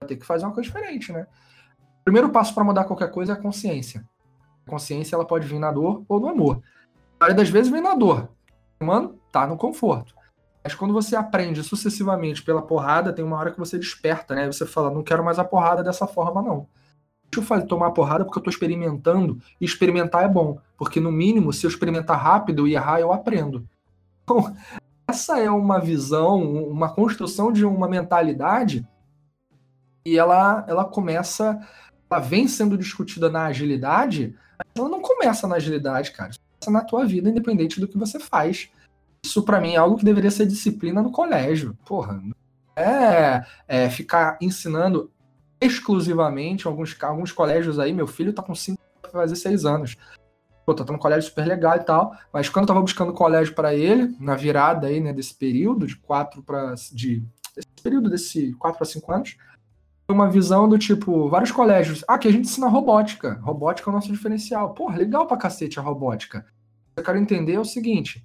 vai ter que fazer uma coisa diferente, né? O primeiro passo para mudar qualquer coisa é a consciência. A consciência ela pode vir na dor ou no amor. A maioria das vezes vem na dor. O humano tá no conforto. Mas quando você aprende sucessivamente pela porrada, tem uma hora que você desperta, né? Você fala, não quero mais a porrada dessa forma, não. Deixa eu fazer, tomar a porrada porque eu tô experimentando, e experimentar é bom. Porque, no mínimo, se eu experimentar rápido e errar, eu aprendo. Então, essa é uma visão, uma construção de uma mentalidade e ela, ela começa, ela vem sendo discutida na agilidade, mas ela não começa na agilidade, cara. Isso começa na tua vida, independente do que você faz. Isso para mim é algo que deveria ser disciplina no colégio. Porra, é, é ficar ensinando exclusivamente alguns, alguns colégios aí. Meu filho tá com 5 fazer 6 anos pô, tá num colégio super legal e tal, mas quando eu tava buscando colégio para ele, na virada aí, né, desse período, de quatro para de período desse quatro para cinco anos, uma visão do tipo, vários colégios, ah, que a gente ensina robótica, robótica é o nosso diferencial. Pô, legal pra cacete a robótica. Eu quero entender é o seguinte,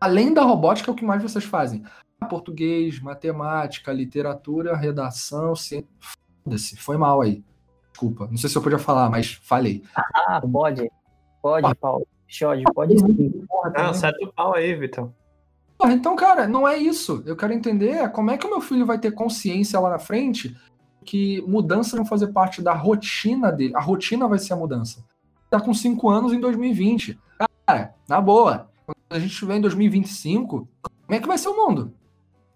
além da robótica, é o que mais vocês fazem? Português, matemática, literatura, redação, ciência... Foda-se, foi mal aí. Desculpa, não sei se eu podia falar, mas falei. Ah, pode. Pode, Paulo. Pode, pode sim. Não, certo o pau aí, Vitor. Então, cara, não é isso. Eu quero entender como é que o meu filho vai ter consciência lá na frente que mudanças vão fazer parte da rotina dele. A rotina vai ser a mudança. Tá com 5 anos em 2020. Cara, na boa. Quando a gente estiver em 2025, como é que vai ser o mundo?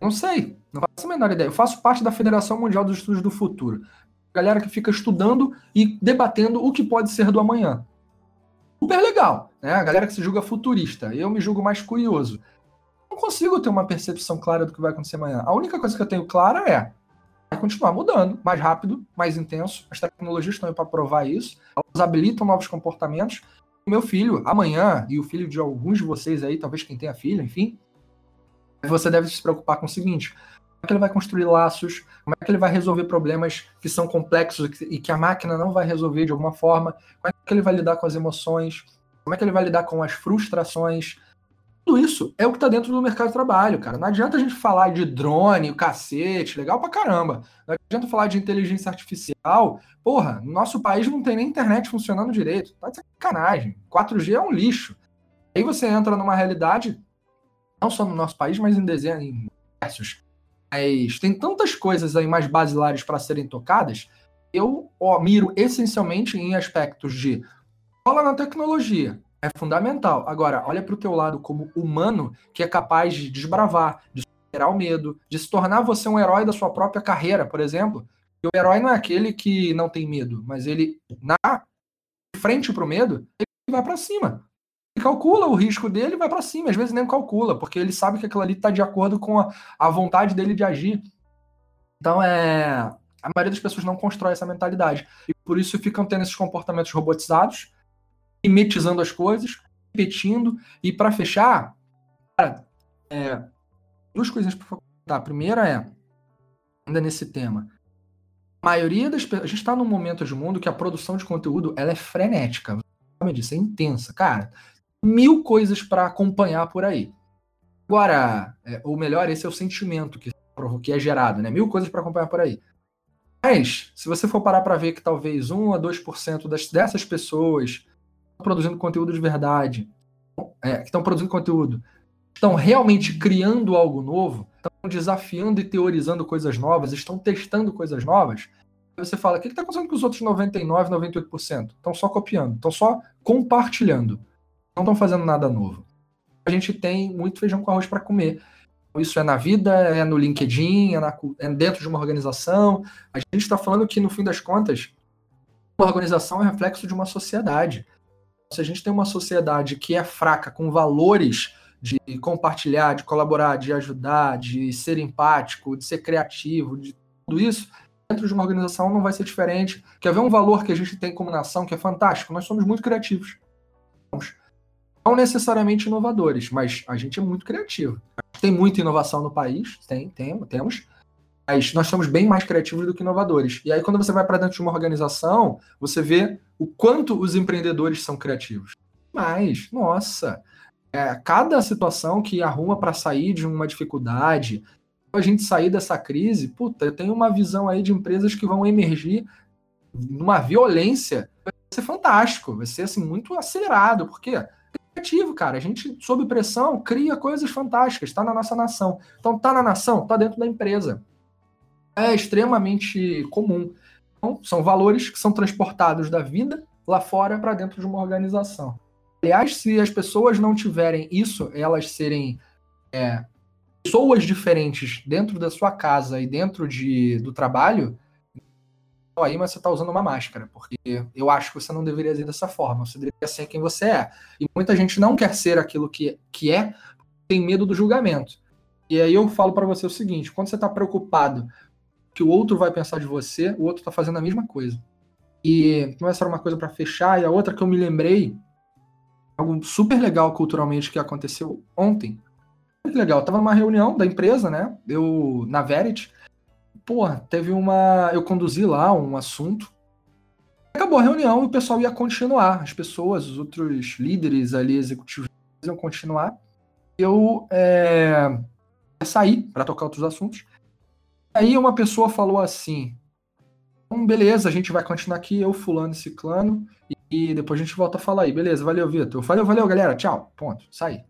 Não sei. Não faço a menor ideia. Eu faço parte da Federação Mundial dos Estudos do Futuro. Galera que fica estudando e debatendo o que pode ser do amanhã super legal, né? A galera que se julga futurista, eu me julgo mais curioso. Não consigo ter uma percepção clara do que vai acontecer amanhã. A única coisa que eu tenho clara é vai continuar mudando, mais rápido, mais intenso. As tecnologias estão aí para provar isso. Elas habilitam novos comportamentos. Meu filho, amanhã, e o filho de alguns de vocês aí, talvez quem tenha filho, enfim, você deve se preocupar com o seguinte: como é que ele vai construir laços, como é que ele vai resolver problemas que são complexos e que a máquina não vai resolver de alguma forma, como é que ele vai lidar com as emoções, como é que ele vai lidar com as frustrações. Tudo isso é o que está dentro do mercado de trabalho, cara. Não adianta a gente falar de drone, o cacete, legal pra caramba. Não adianta falar de inteligência artificial. Porra, no nosso país não tem nem internet funcionando direito. Tá de sacanagem. 4G é um lixo. Aí você entra numa realidade, não só no nosso país, mas em dezenas, em diversos mas tem tantas coisas aí mais basilares para serem tocadas. Eu ó, miro essencialmente em aspectos de Cola na tecnologia. É fundamental. Agora, olha para o teu lado como humano que é capaz de desbravar, de superar o medo, de se tornar você um herói da sua própria carreira, por exemplo. E o herói não é aquele que não tem medo, mas ele, na frente para o medo, ele vai para cima. Ele calcula o risco dele e vai para cima. Às vezes nem calcula, porque ele sabe que aquilo ali está de acordo com a, a vontade dele de agir. Então, é, a maioria das pessoas não constrói essa mentalidade. E por isso ficam tendo esses comportamentos robotizados, mimetizando as coisas, repetindo. E para fechar, cara, é, duas coisinhas para contar. A primeira é, ainda nesse tema, a maioria das pessoas. A gente está num momento de mundo que a produção de conteúdo ela é frenética. Você disso, é intensa. Cara, mil coisas para acompanhar por aí. Agora, é, ou melhor, esse é o sentimento que, que é gerado, né? Mil coisas para acompanhar por aí. Mas, se você for parar para ver que talvez 1 a 2% das, dessas pessoas produzindo conteúdo de verdade, é, que estão produzindo conteúdo, estão realmente criando algo novo, estão desafiando e teorizando coisas novas, estão testando coisas novas, você fala, o que está acontecendo com os outros 99, 98%? Estão só copiando, estão só compartilhando, não estão fazendo nada novo. A gente tem muito feijão com arroz para comer. Isso é na vida, é no LinkedIn, é, na, é dentro de uma organização. A gente está falando que, no fim das contas, uma organização é reflexo de uma sociedade. Se a gente tem uma sociedade que é fraca, com valores de compartilhar, de colaborar, de ajudar, de ser empático, de ser criativo, de tudo isso, dentro de uma organização não vai ser diferente. Quer ver um valor que a gente tem como nação que é fantástico? Nós somos muito criativos. Não necessariamente inovadores, mas a gente é muito criativo. Tem muita inovação no país, tem, tem temos, mas nós somos bem mais criativos do que inovadores. E aí, quando você vai para dentro de uma organização, você vê o quanto os empreendedores são criativos. Mas, nossa, é, cada situação que arruma para sair de uma dificuldade, a gente sair dessa crise, puta, eu tenho uma visão aí de empresas que vão emergir numa violência, vai ser fantástico, vai ser assim muito acelerado, porque criativo, cara. A gente, sob pressão, cria coisas fantásticas, está na nossa nação. Então, tá na nação, tá dentro da empresa. É extremamente comum. Então, são valores que são transportados da vida lá fora para dentro de uma organização. Aliás, se as pessoas não tiverem isso, elas serem é, pessoas diferentes dentro da sua casa e dentro de, do trabalho, aí, mas você está usando uma máscara, porque eu acho que você não deveria ser dessa forma, você deveria ser quem você é. E muita gente não quer ser aquilo que, que é, tem medo do julgamento. E aí eu falo para você o seguinte: quando você está preocupado que o outro vai pensar de você, o outro está fazendo a mesma coisa. E não é só uma coisa para fechar, e a outra que eu me lembrei, algo super legal culturalmente que aconteceu ontem. Muito legal, eu tava numa reunião da empresa, né? Eu na Verity, pô, teve uma. Eu conduzi lá um assunto. Acabou a reunião e o pessoal ia continuar. As pessoas, os outros líderes ali, executivos, iam continuar. Eu é, saí para tocar outros assuntos. Aí uma pessoa falou assim: então, beleza, a gente vai continuar aqui, eu, fulano e ciclano, e, depois a gente volta a falar aí. Beleza, valeu, Vitor. Valeu, valeu, galera, tchau. Ponto, saí.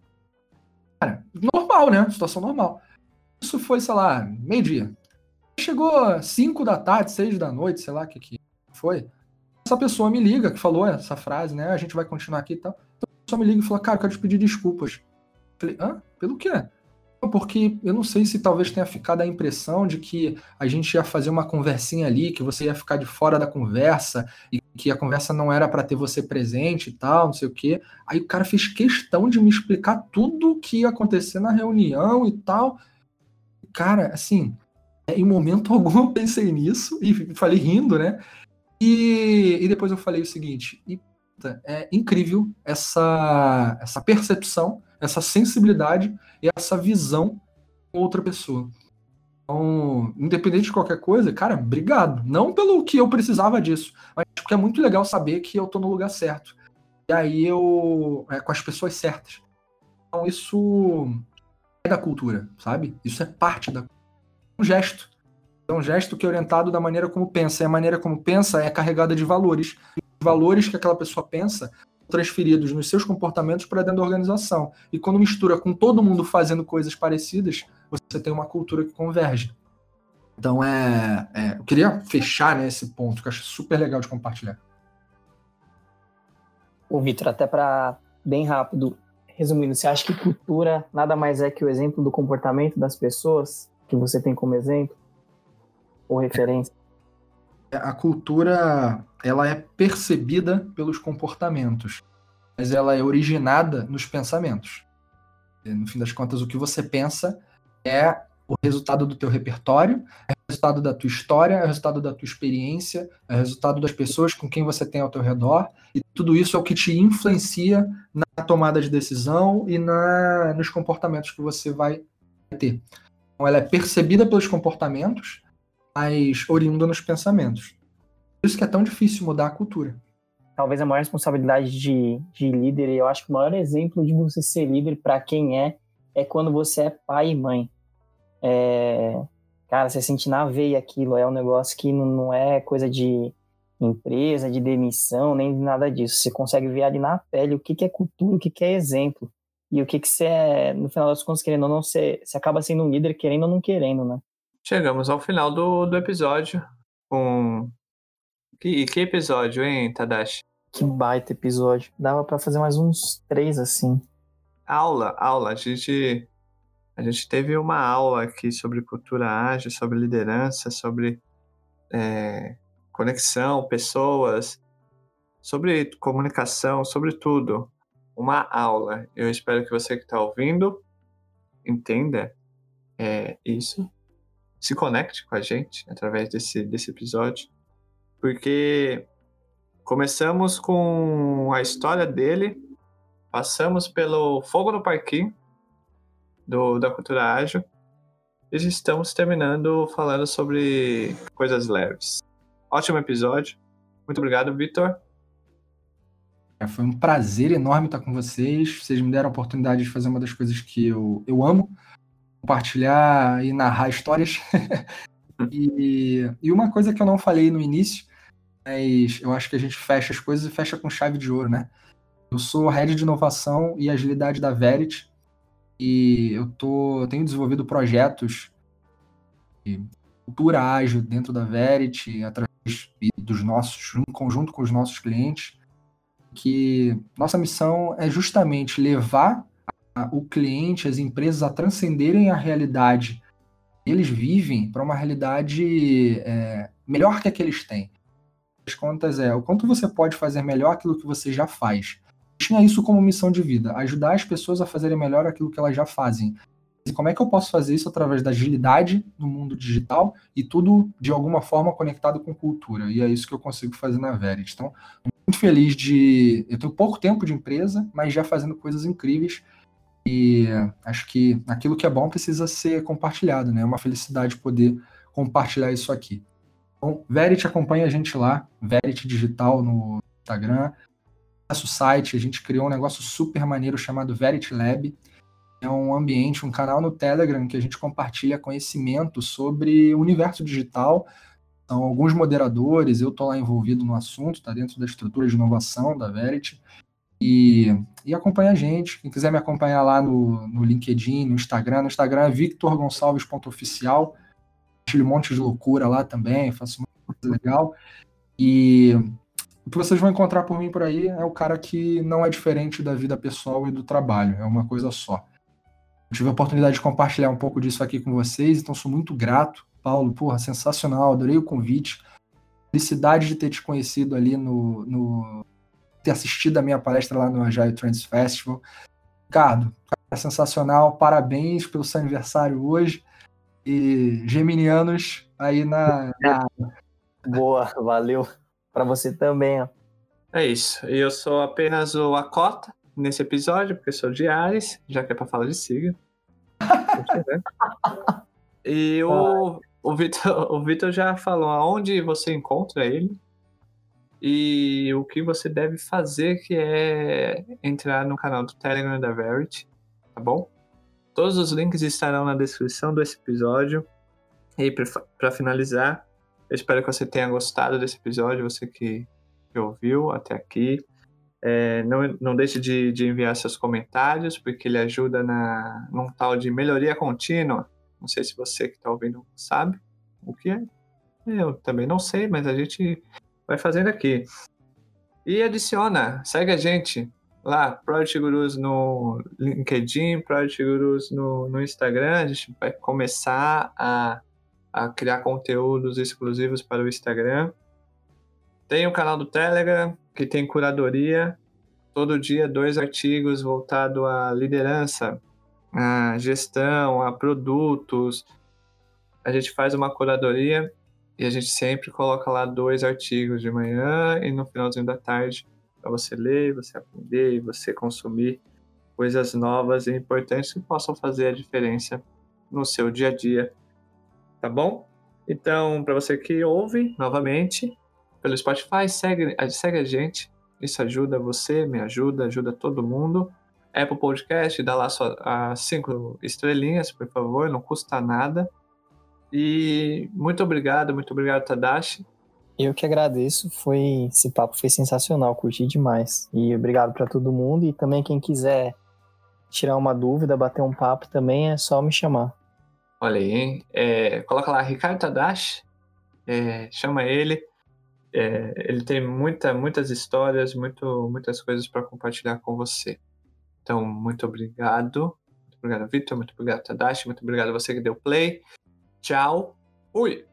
Cara, normal, né? Situação normal. Isso foi, sei lá, meio-dia. Chegou 5 da tarde, 6 da noite, sei lá o que, que foi. Essa pessoa me liga, que falou essa frase, né? A gente vai continuar aqui e tal. Então, a pessoa me liga e fala, cara, eu quero te pedir desculpas. Falei, hã? Pelo quê? Porque eu não sei se talvez tenha ficado a impressão de que a gente ia fazer uma conversinha ali, que você ia ficar de fora da conversa e que a conversa não era para ter você presente e tal, não sei o quê. Aí o cara fez questão de me explicar tudo o que ia acontecer na reunião e tal. Cara, assim, em momento algum eu pensei nisso e falei rindo, né? E, e depois eu falei o seguinte: é incrível essa, essa percepção, essa sensibilidade e essa visão com outra pessoa. Então, independente de qualquer coisa, cara, obrigado. Não pelo que eu precisava disso, mas porque é muito legal saber que eu tô no lugar certo. E aí eu. É, com as pessoas certas. Então, isso é da cultura, sabe? Isso é parte da um gesto. É um gesto que é orientado da maneira como pensa. E a maneira como pensa é carregada de valores. Valores que aquela pessoa pensa transferidos nos seus comportamentos para dentro da organização. E quando mistura com todo mundo fazendo coisas parecidas, você tem uma cultura que converge. Então é, é eu queria fechar né, esse ponto que eu acho super legal de compartilhar. Ô, Vitor, até para bem rápido, resumindo, você acha que cultura nada mais é que o exemplo do comportamento das pessoas que você tem como exemplo ou referência? A cultura, ela é percebida pelos comportamentos, mas ela é originada nos pensamentos. No fim das contas, o que você pensa é o resultado do teu repertório, é o resultado da tua história, é o resultado da tua experiência, é o resultado das pessoas com quem você tem ao teu redor, e tudo isso é o que te influencia na tomada de decisão e na, nos comportamentos que você vai ter. Então, ela é percebida pelos comportamentos, mas oriunda nos pensamentos. Por isso que é tão difícil mudar a cultura. Talvez a maior responsabilidade de, de líder, e eu acho que o maior exemplo de você ser líder para quem é, é quando você é pai e mãe é, cara, você sente na veia aquilo, é um negócio que não, não é coisa de empresa, de demissão, nem de nada disso. Você consegue ver ali na pele o que, que é cultura, o que, que é exemplo. E o que, que você é, no final das contas, querendo ou não, você, você acaba sendo um líder querendo ou não querendo, né? Chegamos ao final do, do episódio com. Que, que episódio, hein, Tadashi? Que baita episódio. Dava para fazer mais uns três assim. Aula, aula. A gente a gente teve uma aula aqui sobre cultura ágil, sobre liderança, sobre é, conexão, pessoas, sobre comunicação, sobre tudo. Uma aula. Eu espero que você que está ouvindo entenda é, isso, se conecte com a gente através desse, desse episódio, porque começamos com a história dele, passamos pelo fogo no parquinho, do, da cultura ágil. E estamos terminando falando sobre coisas leves. Ótimo episódio. Muito obrigado, Vitor. É, foi um prazer enorme estar com vocês. Vocês me deram a oportunidade de fazer uma das coisas que eu, eu amo: compartilhar e narrar histórias. e, e uma coisa que eu não falei no início, mas eu acho que a gente fecha as coisas e fecha com chave de ouro, né? Eu sou head de inovação e agilidade da Verity. E eu tô, tenho desenvolvido projetos de cultura ágil dentro da Verity, através dos nossos, em conjunto com os nossos clientes, que nossa missão é justamente levar o cliente, as empresas a transcenderem a realidade eles vivem para uma realidade é, melhor que a que eles têm. As contas é o quanto você pode fazer melhor aquilo que você já faz tinha isso como missão de vida, ajudar as pessoas a fazerem melhor aquilo que elas já fazem. E como é que eu posso fazer isso através da agilidade no mundo digital e tudo de alguma forma conectado com cultura? E é isso que eu consigo fazer na Verity. Então, muito feliz de. Eu tenho pouco tempo de empresa, mas já fazendo coisas incríveis. E acho que aquilo que é bom precisa ser compartilhado, né? É uma felicidade poder compartilhar isso aqui. Então, Verity acompanha a gente lá, Verity Digital no Instagram, nosso site, a gente criou um negócio super maneiro chamado Verity Lab. É um ambiente, um canal no Telegram que a gente compartilha conhecimento sobre o universo digital. São alguns moderadores, eu estou lá envolvido no assunto, está dentro da estrutura de inovação da Verity. E, e acompanha a gente. Quem quiser me acompanhar lá no, no LinkedIn, no Instagram. No Instagram é victorgonçalves.oficial. Tiro um monte de loucura lá também, faço uma coisa legal. E o que vocês vão encontrar por mim por aí é o cara que não é diferente da vida pessoal e do trabalho, é uma coisa só. Eu tive a oportunidade de compartilhar um pouco disso aqui com vocês, então sou muito grato. Paulo, porra, sensacional, adorei o convite. Felicidade de ter te conhecido ali no, no ter assistido a minha palestra lá no Agile Trends Festival. Ricardo, é sensacional, parabéns pelo seu aniversário hoje. E Geminianos aí na, na... Boa, valeu para você também, ó. É isso. Eu sou apenas o Acota nesse episódio, porque sou de Ares, já que é pra falar de sigla. e o, o, Vitor, o Vitor já falou aonde você encontra ele e o que você deve fazer, que é entrar no canal do Telegram da Verity, tá bom? Todos os links estarão na descrição desse episódio. E para finalizar, eu espero que você tenha gostado desse episódio, você que, que ouviu até aqui. É, não, não deixe de, de, enviar seus comentários, porque ele ajuda na, num tal de melhoria contínua. Não sei se você que está ouvindo sabe o que é. Eu também não sei, mas a gente vai fazendo aqui. E adiciona, segue a gente lá, Project Gurus no LinkedIn, Project Gurus no, no Instagram. A gente vai começar a, a criar conteúdos exclusivos para o Instagram. Tem o canal do Telegram, que tem curadoria. Todo dia, dois artigos voltados à liderança, à gestão, a produtos. A gente faz uma curadoria e a gente sempre coloca lá dois artigos de manhã e no finalzinho da tarde para você ler, você aprender você consumir coisas novas e importantes que possam fazer a diferença no seu dia a dia. Tá bom? Então, para você que ouve novamente pelo Spotify, segue, segue a gente. Isso ajuda você, me ajuda, ajuda todo mundo. Apple Podcast, dá lá só as cinco estrelinhas, por favor, não custa nada. E muito obrigado, muito obrigado, Tadashi. Eu que agradeço, foi esse papo foi sensacional, curti demais. E obrigado para todo mundo e também quem quiser tirar uma dúvida, bater um papo também é só me chamar. Olha aí, hein? É, coloca lá Ricardo Tadashi, é, chama ele. É, ele tem muita, muitas histórias, muito, muitas coisas para compartilhar com você. Então, muito obrigado. Muito obrigado, Vitor. Muito obrigado, Tadashi. Muito obrigado a você que deu play. Tchau. Fui.